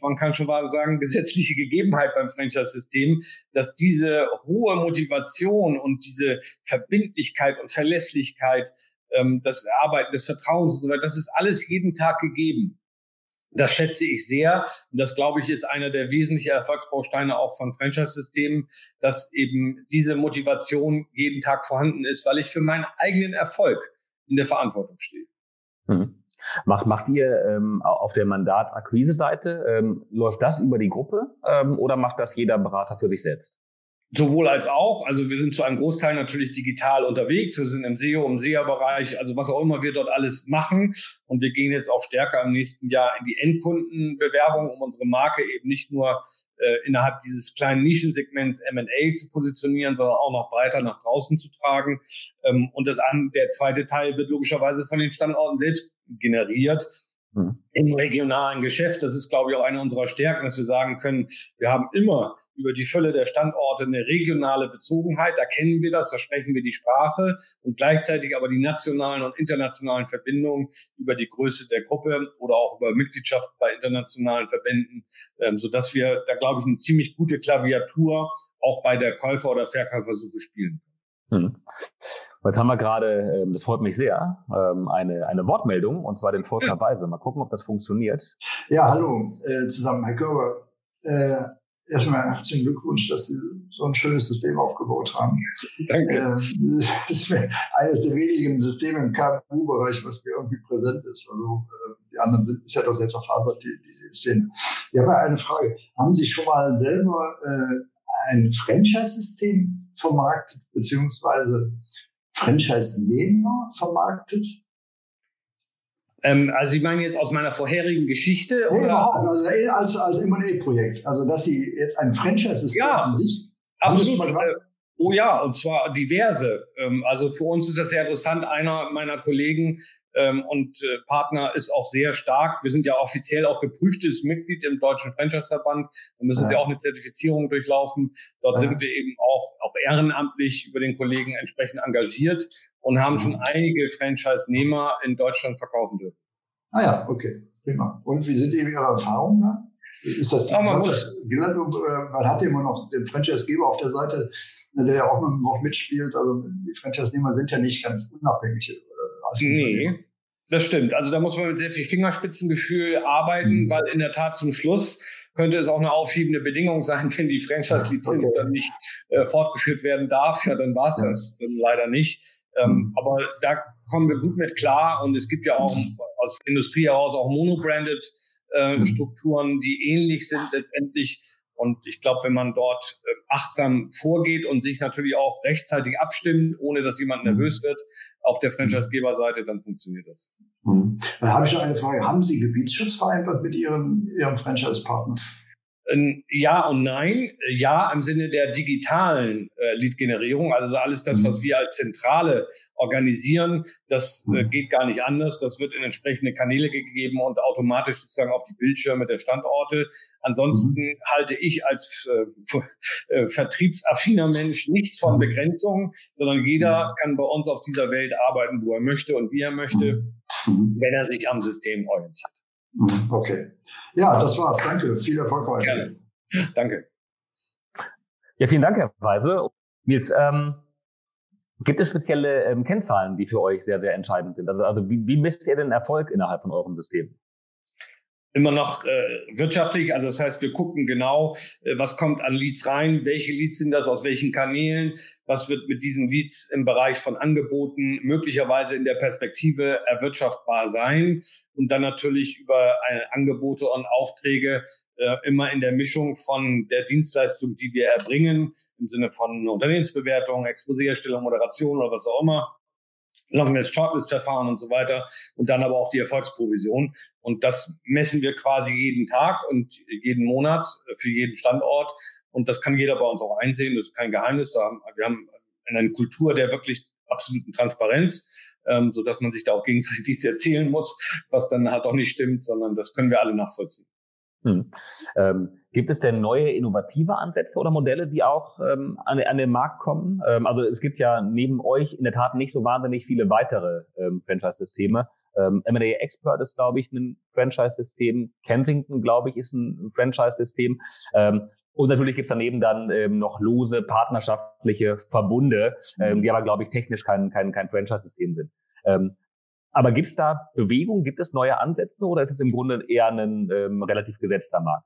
man kann schon sagen, gesetzliche Gegebenheit beim Franchise-System, dass diese hohe Motivation und diese Verbindlichkeit und Verlässlichkeit, ähm, das Arbeiten des Vertrauens und so weiter, das ist alles jeden Tag gegeben. Das schätze ich sehr. Und das, glaube ich, ist einer der wesentlichen Erfolgsbausteine auch von Franchise-Systemen, dass eben diese Motivation jeden Tag vorhanden ist, weil ich für meinen eigenen Erfolg in der Verantwortung stehe. Mhm. Macht, macht ihr ähm, auf der Mandatsakquise-Seite, ähm, läuft das über die Gruppe ähm, oder macht das jeder Berater für sich selbst? Sowohl als auch. Also wir sind zu einem Großteil natürlich digital unterwegs. Wir sind im SEO, im SEA-Bereich, also was auch immer wir dort alles machen. Und wir gehen jetzt auch stärker im nächsten Jahr in die Endkundenbewerbung, um unsere Marke eben nicht nur äh, innerhalb dieses kleinen Nischensegments M&A zu positionieren, sondern auch noch breiter nach draußen zu tragen. Ähm, und das an, der zweite Teil wird logischerweise von den Standorten selbst generiert. Mhm. Im regionalen Geschäft, das ist, glaube ich, auch eine unserer Stärken, dass wir sagen können, wir haben immer über die Fülle der Standorte eine regionale Bezogenheit. Da kennen wir das, da sprechen wir die Sprache und gleichzeitig aber die nationalen und internationalen Verbindungen über die Größe der Gruppe oder auch über Mitgliedschaft bei internationalen Verbänden, ähm, sodass wir da, glaube ich, eine ziemlich gute Klaviatur auch bei der Käufer- oder Verkäufersuche spielen können. Hm. Jetzt haben wir gerade, ähm, das freut mich sehr, ähm, eine, eine Wortmeldung, und zwar den Volker Weise. Mal gucken, ob das funktioniert. Ja, hallo äh, zusammen, Herr Körber. Äh, erstmal herzlichen Glückwunsch, dass Sie so ein schönes System aufgebaut haben. Danke. Äh, das ist eines der wenigen Systeme im KMU-Bereich, was mir irgendwie präsent ist. Also äh, die anderen sind ist ja doch jetzt auf Hasard, die, die Szene. Ich habe eine Frage. Haben Sie schon mal selber äh, ein Franchise-System vermarktet, beziehungsweise Franchise-Nehmer vermarktet? Ähm, also Sie meinen jetzt aus meiner vorherigen Geschichte? Nee, oder? überhaupt, also als, als M&A-Projekt. Also dass Sie jetzt ein Franchise-System ja, an sich... Absolut. Äh, oh ja, und zwar diverse. Ähm, also für uns ist das sehr interessant. Einer meiner Kollegen ähm, und äh, Partner ist auch sehr stark. Wir sind ja offiziell auch geprüftes Mitglied im Deutschen Franchise-Verband. Da müssen ja. Sie auch eine Zertifizierung durchlaufen. Dort ja. sind wir eben auch, auch ehrenamtlich über den Kollegen entsprechend engagiert und haben schon einige Franchise-Nehmer in Deutschland verkaufen dürfen. Ah ja, okay, prima. Und wie sind eben Ihre Erfahrungen da? Ist das, ja, man, muss, gelernt, äh, man hat ja immer noch den Franchise-Geber auf der Seite, der ja auch noch mitspielt. Also die Franchise-Nehmer sind ja nicht ganz unabhängig. Äh, nee, das stimmt. Also da muss man mit sehr viel Fingerspitzengefühl arbeiten, mhm. weil in der Tat zum Schluss könnte es auch eine aufschiebende Bedingung sein, wenn die Franchise-Lizenz okay. dann nicht äh, fortgeführt werden darf. Ja, dann war es ja. das dann leider nicht. Ähm, mhm. Aber da kommen wir gut mit klar und es gibt ja auch aus Industrie heraus auch monobranded äh, mhm. Strukturen, die ähnlich sind letztendlich. Und ich glaube, wenn man dort äh, achtsam vorgeht und sich natürlich auch rechtzeitig abstimmt, ohne dass jemand mhm. nervös wird auf der Franchisegeberseite, dann funktioniert das. Mhm. Dann habe ich noch eine Frage. Haben Sie Gebietsschutz vereinbart mit Ihren, Ihrem Franchise-Partner? Ja und nein. Ja im Sinne der digitalen äh, Lead-Generierung, also alles das, was mhm. wir als Zentrale organisieren, das äh, mhm. geht gar nicht anders. Das wird in entsprechende Kanäle gegeben und automatisch sozusagen auf die Bildschirme der Standorte. Ansonsten mhm. halte ich als äh, äh, vertriebsaffiner Mensch nichts von. Begrenzungen, sondern jeder kann bei uns auf dieser Welt arbeiten, wo er möchte und wie er möchte, wenn er sich am System orientiert. Mhm, okay. Ja, das war's. Danke. Viel Erfolg heute. Gerne. Danke. Ja, vielen Dank, Herr Weise. Nils, ähm, gibt es spezielle ähm, Kennzahlen, die für euch sehr, sehr entscheidend sind? Also, also wie, wie misst ihr den Erfolg innerhalb von eurem System? Immer noch äh, wirtschaftlich. Also das heißt, wir gucken genau, äh, was kommt an Leads rein, welche Leads sind das, aus welchen Kanälen, was wird mit diesen Leads im Bereich von Angeboten möglicherweise in der Perspektive erwirtschaftbar sein und dann natürlich über äh, Angebote und Aufträge äh, immer in der Mischung von der Dienstleistung, die wir erbringen, im Sinne von Unternehmensbewertung, Exposierstellung, Moderation oder was auch immer, Longness Shortlist Verfahren und so weiter und dann aber auch die Erfolgsprovision und das messen wir quasi jeden Tag und jeden Monat für jeden Standort und das kann jeder bei uns auch einsehen, das ist kein Geheimnis, wir haben eine Kultur der wirklich absoluten Transparenz, ähm, so dass man sich da auch gegenseitig nichts erzählen muss, was dann halt auch nicht stimmt, sondern das können wir alle nachvollziehen. Hm. Ähm, gibt es denn neue innovative Ansätze oder Modelle, die auch ähm, an, an, den Markt kommen? Ähm, also es gibt ja neben euch in der Tat nicht so wahnsinnig viele weitere ähm, Franchise-Systeme. Ähm, M&A Expert ist, glaube ich, ein Franchise-System. Kensington, glaube ich, ist ein Franchise-System. Ähm, und natürlich gibt's daneben dann ähm, noch lose partnerschaftliche Verbunde, ähm, die aber, glaube ich, technisch kein, kein, kein Franchise-System sind. Ähm, aber gibt es da Bewegung, gibt es neue Ansätze oder ist es im Grunde eher ein ähm, relativ gesetzter Markt?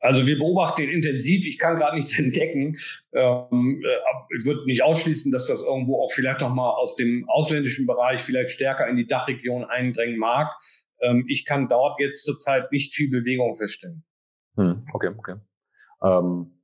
Also wir beobachten ihn intensiv. Ich kann gerade nichts entdecken. Ähm, äh, ich würde nicht ausschließen, dass das irgendwo auch vielleicht noch mal aus dem ausländischen Bereich vielleicht stärker in die Dachregion eindrängen mag. Ähm, ich kann dort jetzt zurzeit nicht viel Bewegung feststellen. Hm, okay, okay. Ähm,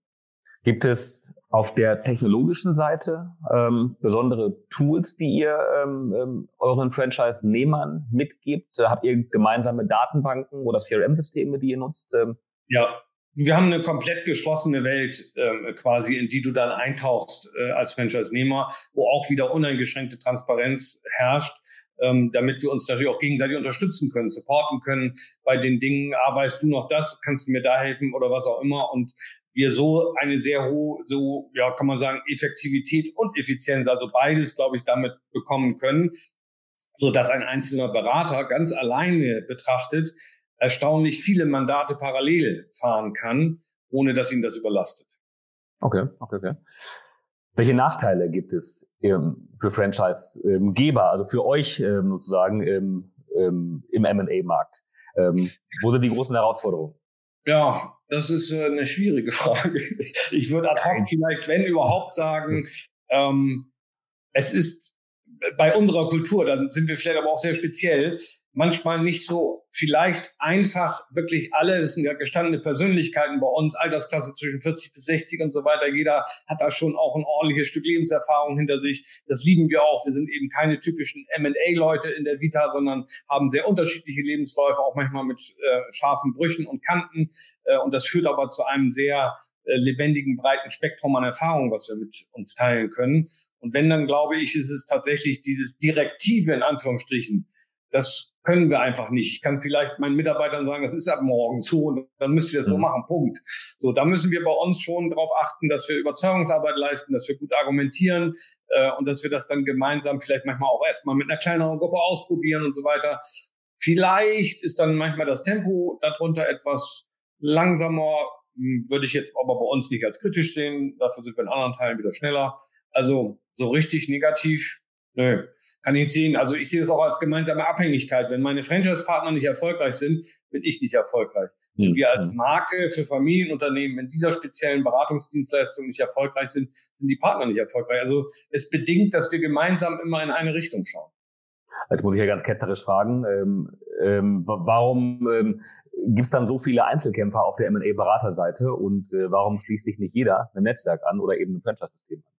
gibt es auf der technologischen Seite ähm, besondere Tools, die ihr ähm, ähm, euren Franchise-Nehmern mitgibt? Habt ihr gemeinsame Datenbanken oder CRM-Systeme, die ihr nutzt? Ähm? Ja, wir haben eine komplett geschlossene Welt ähm, quasi, in die du dann eintauchst äh, als Franchise-Nehmer, wo auch wieder uneingeschränkte Transparenz herrscht ähm, damit wir uns natürlich auch gegenseitig unterstützen können, supporten können. Bei den Dingen, ah, weißt du noch das, kannst du mir da helfen oder was auch immer. Und wir so eine sehr hohe, so, ja, kann man sagen, Effektivität und Effizienz, also beides, glaube ich, damit bekommen können, so dass ein einzelner Berater ganz alleine betrachtet erstaunlich viele Mandate parallel fahren kann, ohne dass ihn das überlastet. Okay, okay, okay. Welche Nachteile gibt es ähm, für Franchise-Geber, also für euch ähm, sozusagen im, im M&A-Markt? Ähm, wo sind die großen Herausforderungen? Ja, das ist äh, eine schwierige Frage. Ich würde ad hoc vielleicht, wenn überhaupt, sagen, ähm, es ist bei unserer Kultur, dann sind wir vielleicht aber auch sehr speziell, manchmal nicht so vielleicht einfach wirklich alle, das sind ja gestandene Persönlichkeiten bei uns, Altersklasse zwischen 40 bis 60 und so weiter. Jeder hat da schon auch ein ordentliches Stück Lebenserfahrung hinter sich. Das lieben wir auch. Wir sind eben keine typischen M&A-Leute in der Vita, sondern haben sehr unterschiedliche Lebensläufe, auch manchmal mit äh, scharfen Brüchen und Kanten. Äh, und das führt aber zu einem sehr lebendigen, breiten Spektrum an Erfahrungen, was wir mit uns teilen können. Und wenn, dann glaube ich, ist es tatsächlich dieses Direktive in Anführungsstrichen. Das können wir einfach nicht. Ich kann vielleicht meinen Mitarbeitern sagen, das ist ab morgen so und dann müsst ihr das so mhm. machen. Punkt. So, da müssen wir bei uns schon darauf achten, dass wir Überzeugungsarbeit leisten, dass wir gut argumentieren äh, und dass wir das dann gemeinsam vielleicht manchmal auch erstmal mit einer kleineren Gruppe ausprobieren und so weiter. Vielleicht ist dann manchmal das Tempo darunter etwas langsamer, würde ich jetzt aber bei uns nicht als kritisch sehen. Dafür sind wir in anderen Teilen wieder schneller. Also so richtig negativ, nö kann ich sehen. Also ich sehe das auch als gemeinsame Abhängigkeit. Wenn meine Franchise-Partner nicht erfolgreich sind, bin ich nicht erfolgreich. Wenn hm, wir als hm. Marke für Familienunternehmen in dieser speziellen Beratungsdienstleistung nicht erfolgreich sind, sind die Partner nicht erfolgreich. Also es bedingt, dass wir gemeinsam immer in eine Richtung schauen. Jetzt muss ich ja ganz ketzerisch fragen, ähm, ähm, warum ähm, gibt es dann so viele Einzelkämpfer auf der M&A-Beraterseite und äh, warum schließt sich nicht jeder ein Netzwerk an oder eben ein Franchise-System an?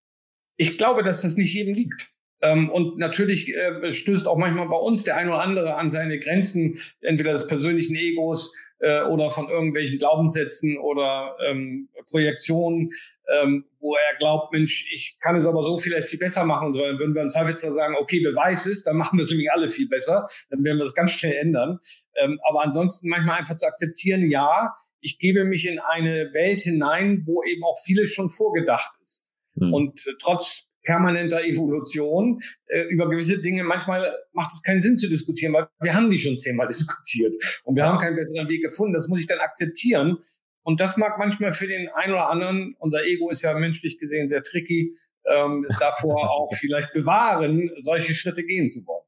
Ich glaube, dass das nicht jedem liegt. Ähm, und natürlich äh, stößt auch manchmal bei uns der ein oder andere an seine Grenzen, entweder des persönlichen Egos äh, oder von irgendwelchen Glaubenssätzen oder ähm, Projektionen, ähm, wo er glaubt, Mensch, ich kann es aber so vielleicht viel besser machen und so. Dann würden wir im Zweifelsfall sagen, okay, beweis es, dann machen wir es nämlich alle viel besser. Dann werden wir das ganz schnell ändern. Ähm, aber ansonsten manchmal einfach zu akzeptieren, ja, ich gebe mich in eine Welt hinein, wo eben auch vieles schon vorgedacht ist. Hm. Und äh, trotz permanenter Evolution äh, über gewisse Dinge. Manchmal macht es keinen Sinn zu diskutieren, weil wir haben die schon zehnmal diskutiert und wir haben keinen besseren Weg gefunden. Das muss ich dann akzeptieren. Und das mag manchmal für den einen oder anderen, unser Ego ist ja menschlich gesehen sehr tricky, ähm, davor auch vielleicht bewahren, solche Schritte gehen zu wollen.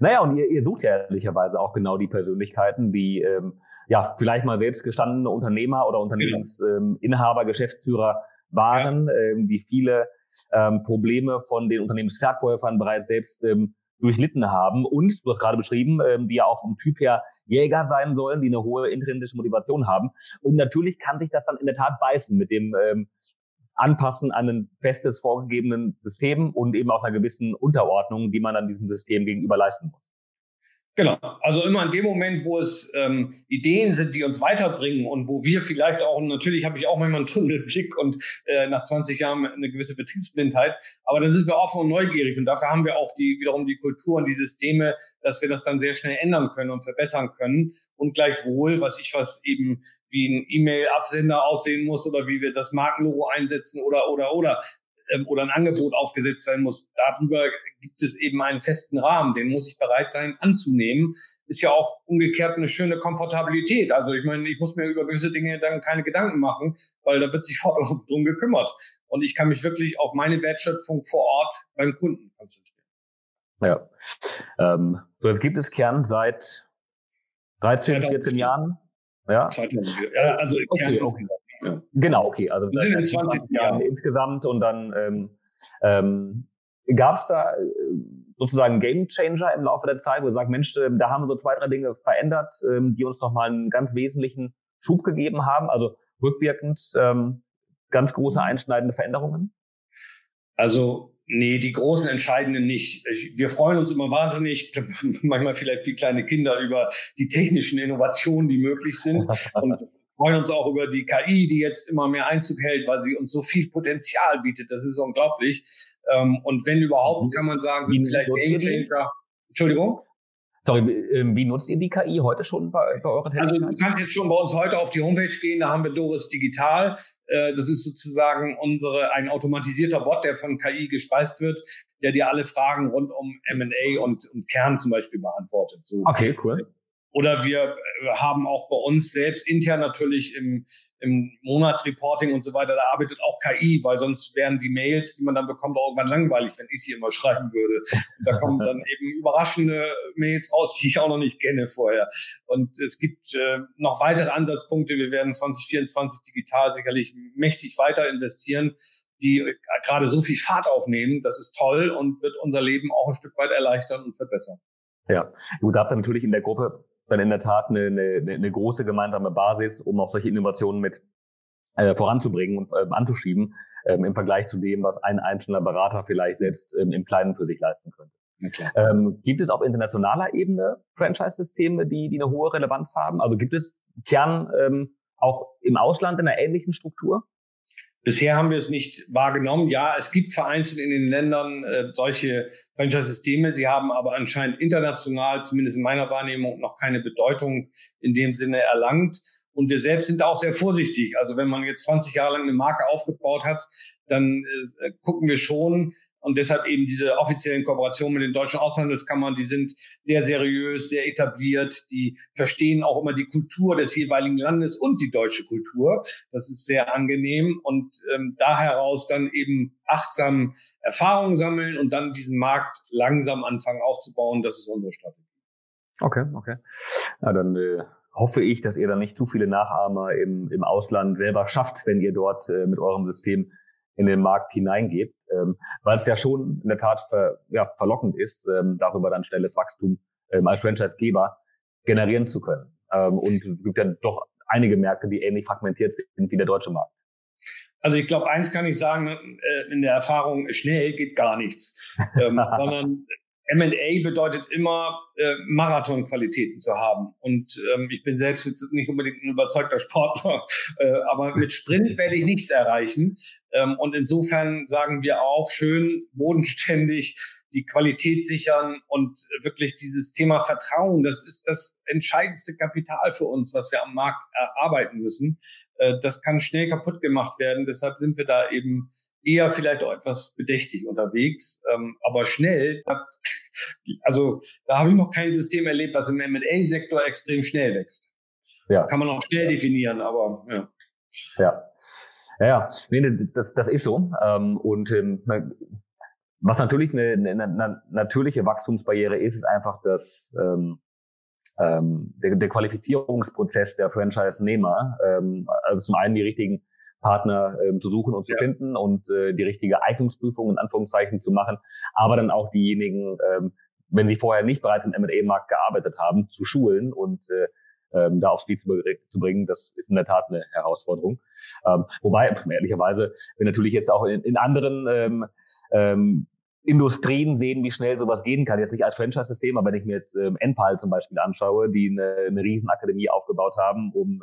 Naja, und ihr, ihr sucht ja ehrlicherweise auch genau die Persönlichkeiten, die ähm, ja vielleicht mal selbst gestandene Unternehmer oder Unternehmensinhaber, ähm, Geschäftsführer waren, ja. ähm, die viele ähm, Probleme von den Unternehmensverkäufern bereits selbst ähm, durchlitten haben und, du hast gerade beschrieben, ähm, die ja auch vom Typ her Jäger sein sollen, die eine hohe intrinsische Motivation haben. Und natürlich kann sich das dann in der Tat beißen mit dem ähm, Anpassen an ein festes vorgegebenen System und eben auch einer gewissen Unterordnung, die man dann diesem System gegenüber leisten muss. Genau. Also immer in dem Moment, wo es ähm, Ideen sind, die uns weiterbringen und wo wir vielleicht auch, natürlich habe ich auch manchmal einen Tunnelblick und äh, nach 20 Jahren eine gewisse Betriebsblindheit, aber dann sind wir offen und neugierig und dafür haben wir auch die wiederum die Kultur und die Systeme, dass wir das dann sehr schnell ändern können und verbessern können und gleichwohl, was ich was eben wie ein E-Mail-Absender aussehen muss oder wie wir das Markenlogo einsetzen oder oder oder ähm, oder ein Angebot aufgesetzt sein muss. Darüber gibt es eben einen festen Rahmen, den muss ich bereit sein anzunehmen. Ist ja auch umgekehrt eine schöne Komfortabilität. Also ich meine, ich muss mir über gewisse Dinge dann keine Gedanken machen, weil da wird sich fortlaufend drum gekümmert. Und ich kann mich wirklich auf meine Wertschöpfung vor Ort beim Kunden konzentrieren. Ja. Ähm, so, jetzt gibt es Kern seit 13, 14 Jahren. Ja. ja also okay, okay. Ja. Genau, okay. Also in 20 Jahren insgesamt und dann ähm, ähm, gab es da äh, sozusagen Game Changer im Laufe der Zeit, wo ihr sagt, Mensch, äh, da haben wir so zwei, drei Dinge verändert, ähm, die uns nochmal einen ganz wesentlichen Schub gegeben haben. Also rückwirkend, ähm, ganz große einschneidende Veränderungen? Also Nee, die großen entscheidenden nicht. Wir freuen uns immer wahnsinnig, manchmal vielleicht wie kleine Kinder, über die technischen Innovationen, die möglich sind. Und freuen uns auch über die KI, die jetzt immer mehr Einzug hält, weil sie uns so viel Potenzial bietet. Das ist unglaublich. Ähm, und wenn überhaupt, kann man sagen, sind vielleicht Game Changer. Entschuldigung? Sorry, ähm, wie nutzt ihr die KI heute schon bei, bei eurer Tätigkeit? Also du kannst jetzt schon bei uns heute auf die Homepage gehen, da haben wir Doris Digital. Äh, das ist sozusagen unsere, ein automatisierter Bot, der von KI gespeist wird, der dir alle Fragen rund um M&A und, und Kern zum Beispiel beantwortet. So. Okay, cool. Oder wir äh, haben auch bei uns selbst intern natürlich im, im Monatsreporting und so weiter, da arbeitet auch KI, weil sonst wären die Mails, die man dann bekommt, auch irgendwann langweilig, wenn ich sie immer schreiben würde. Und da kommen dann eben überraschende Mails raus, die ich auch noch nicht kenne vorher. Und es gibt äh, noch weitere Ansatzpunkte. Wir werden 2024 digital sicherlich mächtig weiter investieren, die äh, gerade so viel Fahrt aufnehmen. Das ist toll und wird unser Leben auch ein Stück weit erleichtern und verbessern. Ja, du darfst natürlich in der Gruppe dann in der Tat eine, eine, eine große gemeinsame Basis, um auch solche Innovationen mit äh, voranzubringen und äh, anzuschieben, ähm, im Vergleich zu dem, was ein einzelner Berater vielleicht selbst ähm, im Kleinen für sich leisten könnte. Ähm, gibt es auf internationaler Ebene Franchise-Systeme, die, die eine hohe Relevanz haben? Also gibt es Kern ähm, auch im Ausland in einer ähnlichen Struktur? Bisher haben wir es nicht wahrgenommen. Ja, es gibt vereinzelt in den Ländern äh, solche Franchise-Systeme. Sie haben aber anscheinend international, zumindest in meiner Wahrnehmung, noch keine Bedeutung in dem Sinne erlangt. Und wir selbst sind auch sehr vorsichtig. Also wenn man jetzt 20 Jahre lang eine Marke aufgebaut hat, dann äh, gucken wir schon, und deshalb eben diese offiziellen Kooperationen mit den deutschen Auslandshandelskammern, die sind sehr seriös, sehr etabliert, die verstehen auch immer die Kultur des jeweiligen Landes und die deutsche Kultur. Das ist sehr angenehm und ähm, da heraus dann eben achtsam Erfahrungen sammeln und dann diesen Markt langsam anfangen aufzubauen. Das ist unsere Strategie. Okay, okay. Na, dann äh, hoffe ich, dass ihr dann nicht zu viele Nachahmer im, im Ausland selber schafft, wenn ihr dort äh, mit eurem System in den Markt hineingeht, ähm, weil es ja schon in der Tat ver, ja, verlockend ist, ähm, darüber dann schnelles Wachstum ähm, als Franchise-Geber generieren zu können. Ähm, und es gibt ja doch einige Märkte, die ähnlich fragmentiert sind wie der deutsche Markt. Also ich glaube, eins kann ich sagen, äh, in der Erfahrung, schnell geht gar nichts, ähm, sondern M&A bedeutet immer, äh, Marathonqualitäten zu haben. Und ähm, ich bin selbst jetzt nicht unbedingt ein überzeugter Sportler, äh, aber mit Sprint werde ich nichts erreichen. Ähm, und insofern sagen wir auch schön bodenständig die Qualität sichern und wirklich dieses Thema Vertrauen, das ist das entscheidendste Kapital für uns, was wir am Markt erarbeiten müssen. Äh, das kann schnell kaputt gemacht werden. Deshalb sind wir da eben eher vielleicht auch etwas bedächtig unterwegs, ähm, aber schnell. Also da habe ich noch kein System erlebt, was im M&A-Sektor extrem schnell wächst. Ja. Kann man auch schnell definieren, aber ja. Ja. Ja, ja. Nee, das, das ist so. Ähm, und ähm, was natürlich eine, eine, eine natürliche Wachstumsbarriere ist, ist einfach das ähm, ähm, der, der Qualifizierungsprozess der Franchise-Nehmer. Ähm, also zum einen die richtigen Partner ähm, zu suchen und zu ja. finden und äh, die richtige Eignungsprüfung in Anführungszeichen zu machen, aber dann auch diejenigen, ähm, wenn sie vorher nicht bereits im M&A-Markt gearbeitet haben, zu schulen und äh, ähm, da aufs Spiel zu, zu, bringen, das ist in der Tat eine Herausforderung. Ähm, wobei, ehrlicherweise, wir natürlich jetzt auch in, in anderen ähm, ähm, Industrien sehen, wie schnell sowas gehen kann. Jetzt nicht als Franchise-System, aber wenn ich mir jetzt ähm, Enpal zum Beispiel anschaue, die eine, eine Riesenakademie aufgebaut haben, um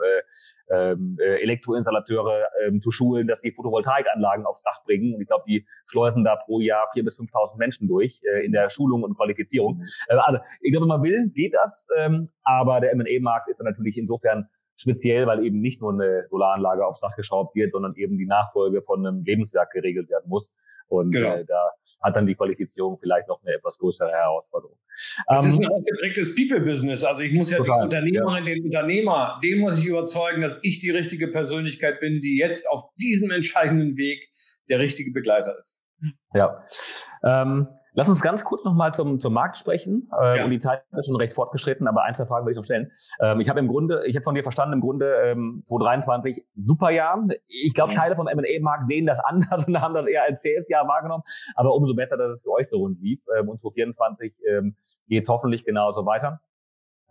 äh, ähm, äh, Elektroinstallateure ähm, zu schulen, dass sie Photovoltaikanlagen aufs Dach bringen. Und ich glaube, die schleusen da pro Jahr vier bis 5.000 Menschen durch äh, in der Schulung und Qualifizierung. Mhm. Äh, also, ich glaube, wenn man will, geht das. Ähm, aber der M&A-Markt ist dann natürlich insofern speziell, weil eben nicht nur eine Solaranlage aufs Dach geschraubt wird, sondern eben die Nachfolge von einem Lebenswerk geregelt werden muss. Und genau. äh, da hat dann die Qualifizierung vielleicht noch eine etwas größere Herausforderung. Ähm, ist ein ausgeprägtes People-Business. Also ich muss ja total, die Unternehmerin, ja. den Unternehmer, den muss ich überzeugen, dass ich die richtige Persönlichkeit bin, die jetzt auf diesem entscheidenden Weg der richtige Begleiter ist. Ja. Ähm, Lass uns ganz kurz nochmal zum, zum Markt sprechen. Äh, ja. Und die Zeit ist schon recht fortgeschritten, aber ein, zwei Fragen will ich noch stellen. Ähm, ich habe im Grunde, ich habe von dir verstanden, im Grunde ähm, 2023 super Jahr. Ich glaube, Teile vom M&A-Markt sehen das anders und haben das eher als CS-Jahr wahrgenommen. Aber umso besser, dass es für euch so rund lief. Ähm, und 2024 ähm, geht es hoffentlich genauso weiter.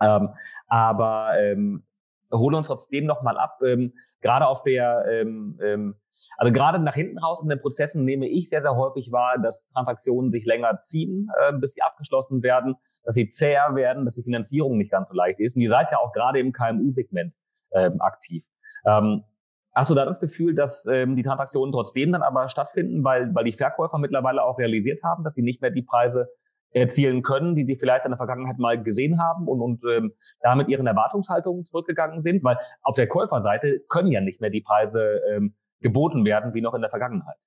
Ähm, aber ähm, hole uns trotzdem nochmal ab. Ähm, gerade auf der, ähm, ähm, also gerade nach hinten raus in den Prozessen nehme ich sehr, sehr häufig wahr, dass Transaktionen sich länger ziehen, äh, bis sie abgeschlossen werden, dass sie zäher werden, dass die Finanzierung nicht ganz so leicht ist. Und ihr seid ja auch gerade im KMU-Segment ähm, aktiv. Ähm, Hast du da das Gefühl, dass ähm, die Transaktionen trotzdem dann aber stattfinden, weil, weil die Verkäufer mittlerweile auch realisiert haben, dass sie nicht mehr die Preise erzielen können, die sie vielleicht in der Vergangenheit mal gesehen haben und, und ähm, damit ihren Erwartungshaltungen zurückgegangen sind? Weil auf der Käuferseite können ja nicht mehr die Preise ähm, geboten werden wie noch in der Vergangenheit.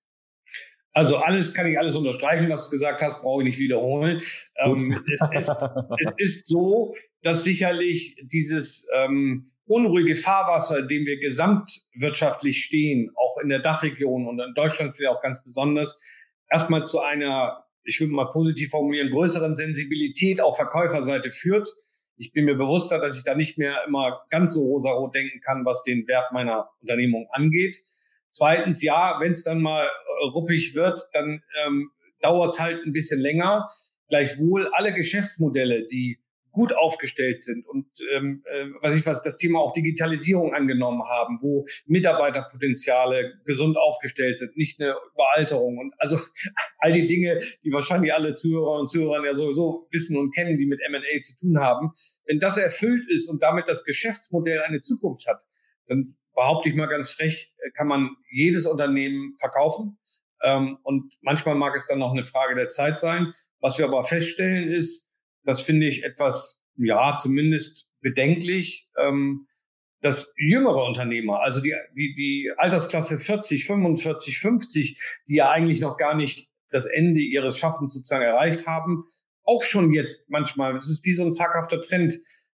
Also alles kann ich alles unterstreichen, was du gesagt hast, brauche ich nicht wiederholen. Ähm, es, ist, es ist so, dass sicherlich dieses ähm, unruhige Fahrwasser, in dem wir gesamtwirtschaftlich stehen, auch in der Dachregion und in Deutschland vielleicht auch ganz besonders, erstmal zu einer, ich würde mal positiv formulieren, größeren Sensibilität auf Verkäuferseite führt. Ich bin mir bewusster, dass ich da nicht mehr immer ganz so rosarot denken kann, was den Wert meiner Unternehmung angeht. Zweitens, ja, wenn es dann mal äh, ruppig wird, dann ähm, dauert es halt ein bisschen länger. Gleichwohl alle Geschäftsmodelle, die gut aufgestellt sind und ähm, äh, was ich was das Thema auch Digitalisierung angenommen haben, wo Mitarbeiterpotenziale gesund aufgestellt sind, nicht eine Überalterung und also all die Dinge, die wahrscheinlich alle Zuhörer und Zuhörer ja sowieso wissen und kennen, die mit M&A zu tun haben, wenn das erfüllt ist und damit das Geschäftsmodell eine Zukunft hat, dann behaupte ich mal ganz frech, äh, kann man jedes Unternehmen verkaufen. Ähm, und manchmal mag es dann noch eine Frage der Zeit sein. Was wir aber feststellen ist, das finde ich etwas, ja, zumindest bedenklich, ähm, dass jüngere Unternehmer, also die, die, die Altersklasse 40, 45, 50, die ja eigentlich noch gar nicht das Ende ihres Schaffens sozusagen erreicht haben, auch schon jetzt manchmal, das ist wie so ein zaghafter Trend,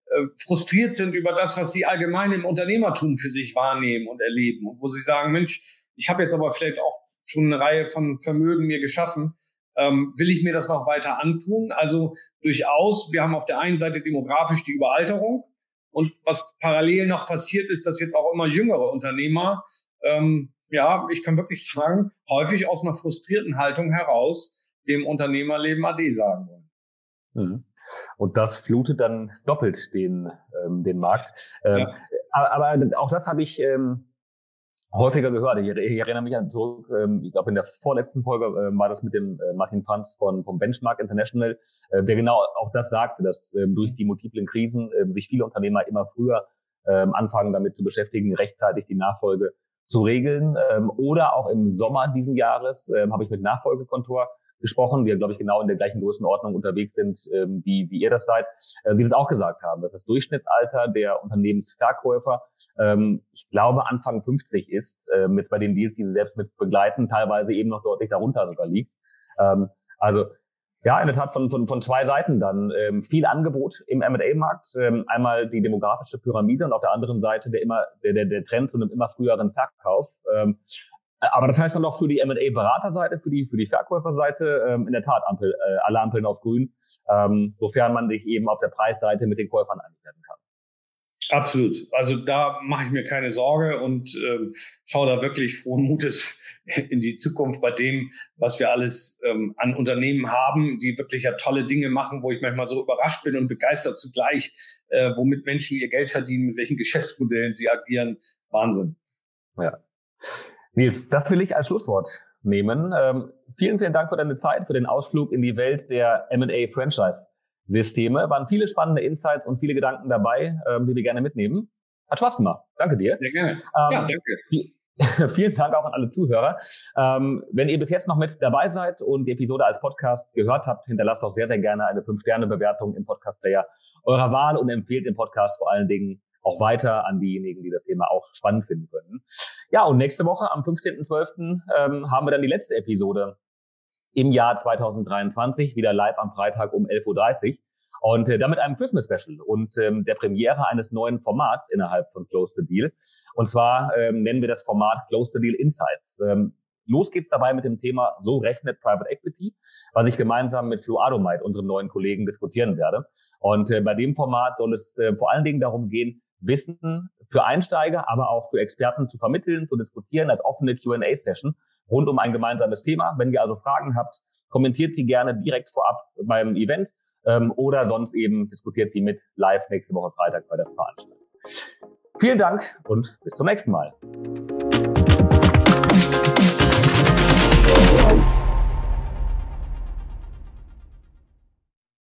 äh, frustriert sind über das, was sie allgemein im Unternehmertum für sich wahrnehmen und erleben. Und wo sie sagen, Mensch, ich habe jetzt aber vielleicht auch schon eine Reihe von Vermögen mir geschaffen, ähm, will ich mir das noch weiter antun? Also durchaus, wir haben auf der einen Seite demografisch die Überalterung und was parallel noch passiert ist, dass jetzt auch immer jüngere Unternehmer, ähm, ja, ich kann wirklich sagen, häufig aus einer frustrierten Haltung heraus dem Unternehmerleben Ade sagen wollen. Mhm. Und das flutet dann doppelt den, ähm, den Markt. Ähm, ja. aber, aber auch das habe ich ähm, häufiger gehört. Ich, ich erinnere mich an zurück, ähm, ich glaube in der vorletzten Folge äh, war das mit dem äh, Martin Panz von vom Benchmark International, äh, der genau auch das sagte, dass ähm, durch die multiplen Krisen äh, sich viele Unternehmer immer früher ähm, anfangen damit zu beschäftigen, rechtzeitig die Nachfolge zu regeln. Ähm, oder auch im Sommer diesen Jahres ähm, habe ich mit Nachfolgekontor gesprochen, wir, glaube ich, genau in der gleichen Größenordnung unterwegs sind, ähm, wie, wie ihr das seid, äh, die das auch gesagt haben, dass das Durchschnittsalter der Unternehmensverkäufer, ähm, ich glaube, Anfang 50 ist, äh, mit bei den Deals, die sie selbst mit begleiten, teilweise eben noch deutlich darunter sogar liegt. Ähm, also ja, in der Tat von, von, von zwei Seiten dann. Ähm, viel Angebot im M&A-Markt. Ähm, einmal die demografische Pyramide und auf der anderen Seite der immer der, der, der Trend zu einem immer früheren Verkauf. Ähm, aber das heißt dann doch für die M&A-Beraterseite, für die, für die Verkäuferseite ähm, in der Tat Ampel, äh, alle Ampeln auf grün, ähm, sofern man sich eben auf der Preisseite mit den Käufern einig werden kann. Absolut. Also da mache ich mir keine Sorge und ähm, schaue da wirklich frohen Mutes in die Zukunft bei dem, was wir alles ähm, an Unternehmen haben, die wirklich ja tolle Dinge machen, wo ich manchmal so überrascht bin und begeistert zugleich, äh, womit Menschen ihr Geld verdienen, mit welchen Geschäftsmodellen sie agieren. Wahnsinn. Ja. Nils, das will ich als Schlusswort nehmen. Ähm, vielen, vielen Dank für deine Zeit, für den Ausflug in die Welt der M&A-Franchise-Systeme. Waren viele spannende Insights und viele Gedanken dabei, ähm, die wir gerne mitnehmen. Hat Spaß gemacht. Danke dir. Sehr gerne. Ähm, ja, danke. Vielen Dank auch an alle Zuhörer. Ähm, wenn ihr bis jetzt noch mit dabei seid und die Episode als Podcast gehört habt, hinterlasst auch sehr, sehr gerne eine 5-Sterne-Bewertung im Podcast-Player eurer Wahl und empfehlt den Podcast vor allen Dingen auch weiter an diejenigen, die das Thema auch spannend finden können. Ja, und nächste Woche am 15.12. Ähm, haben wir dann die letzte Episode im Jahr 2023, wieder live am Freitag um 11.30 Uhr. Und äh, damit einem Christmas-Special und ähm, der Premiere eines neuen Formats innerhalb von Close the Deal. Und zwar ähm, nennen wir das Format Close the Deal Insights. Ähm, los geht's dabei mit dem Thema So rechnet Private Equity, was ich gemeinsam mit Flo Adomite, unserem neuen Kollegen, diskutieren werde. Und äh, bei dem Format soll es äh, vor allen Dingen darum gehen, Wissen für Einsteiger, aber auch für Experten zu vermitteln, zu diskutieren als offene Q&A-Session rund um ein gemeinsames Thema. Wenn ihr also Fragen habt, kommentiert sie gerne direkt vorab beim Event ähm, oder sonst eben diskutiert sie mit live nächste Woche Freitag bei der Veranstaltung. Vielen Dank und bis zum nächsten Mal.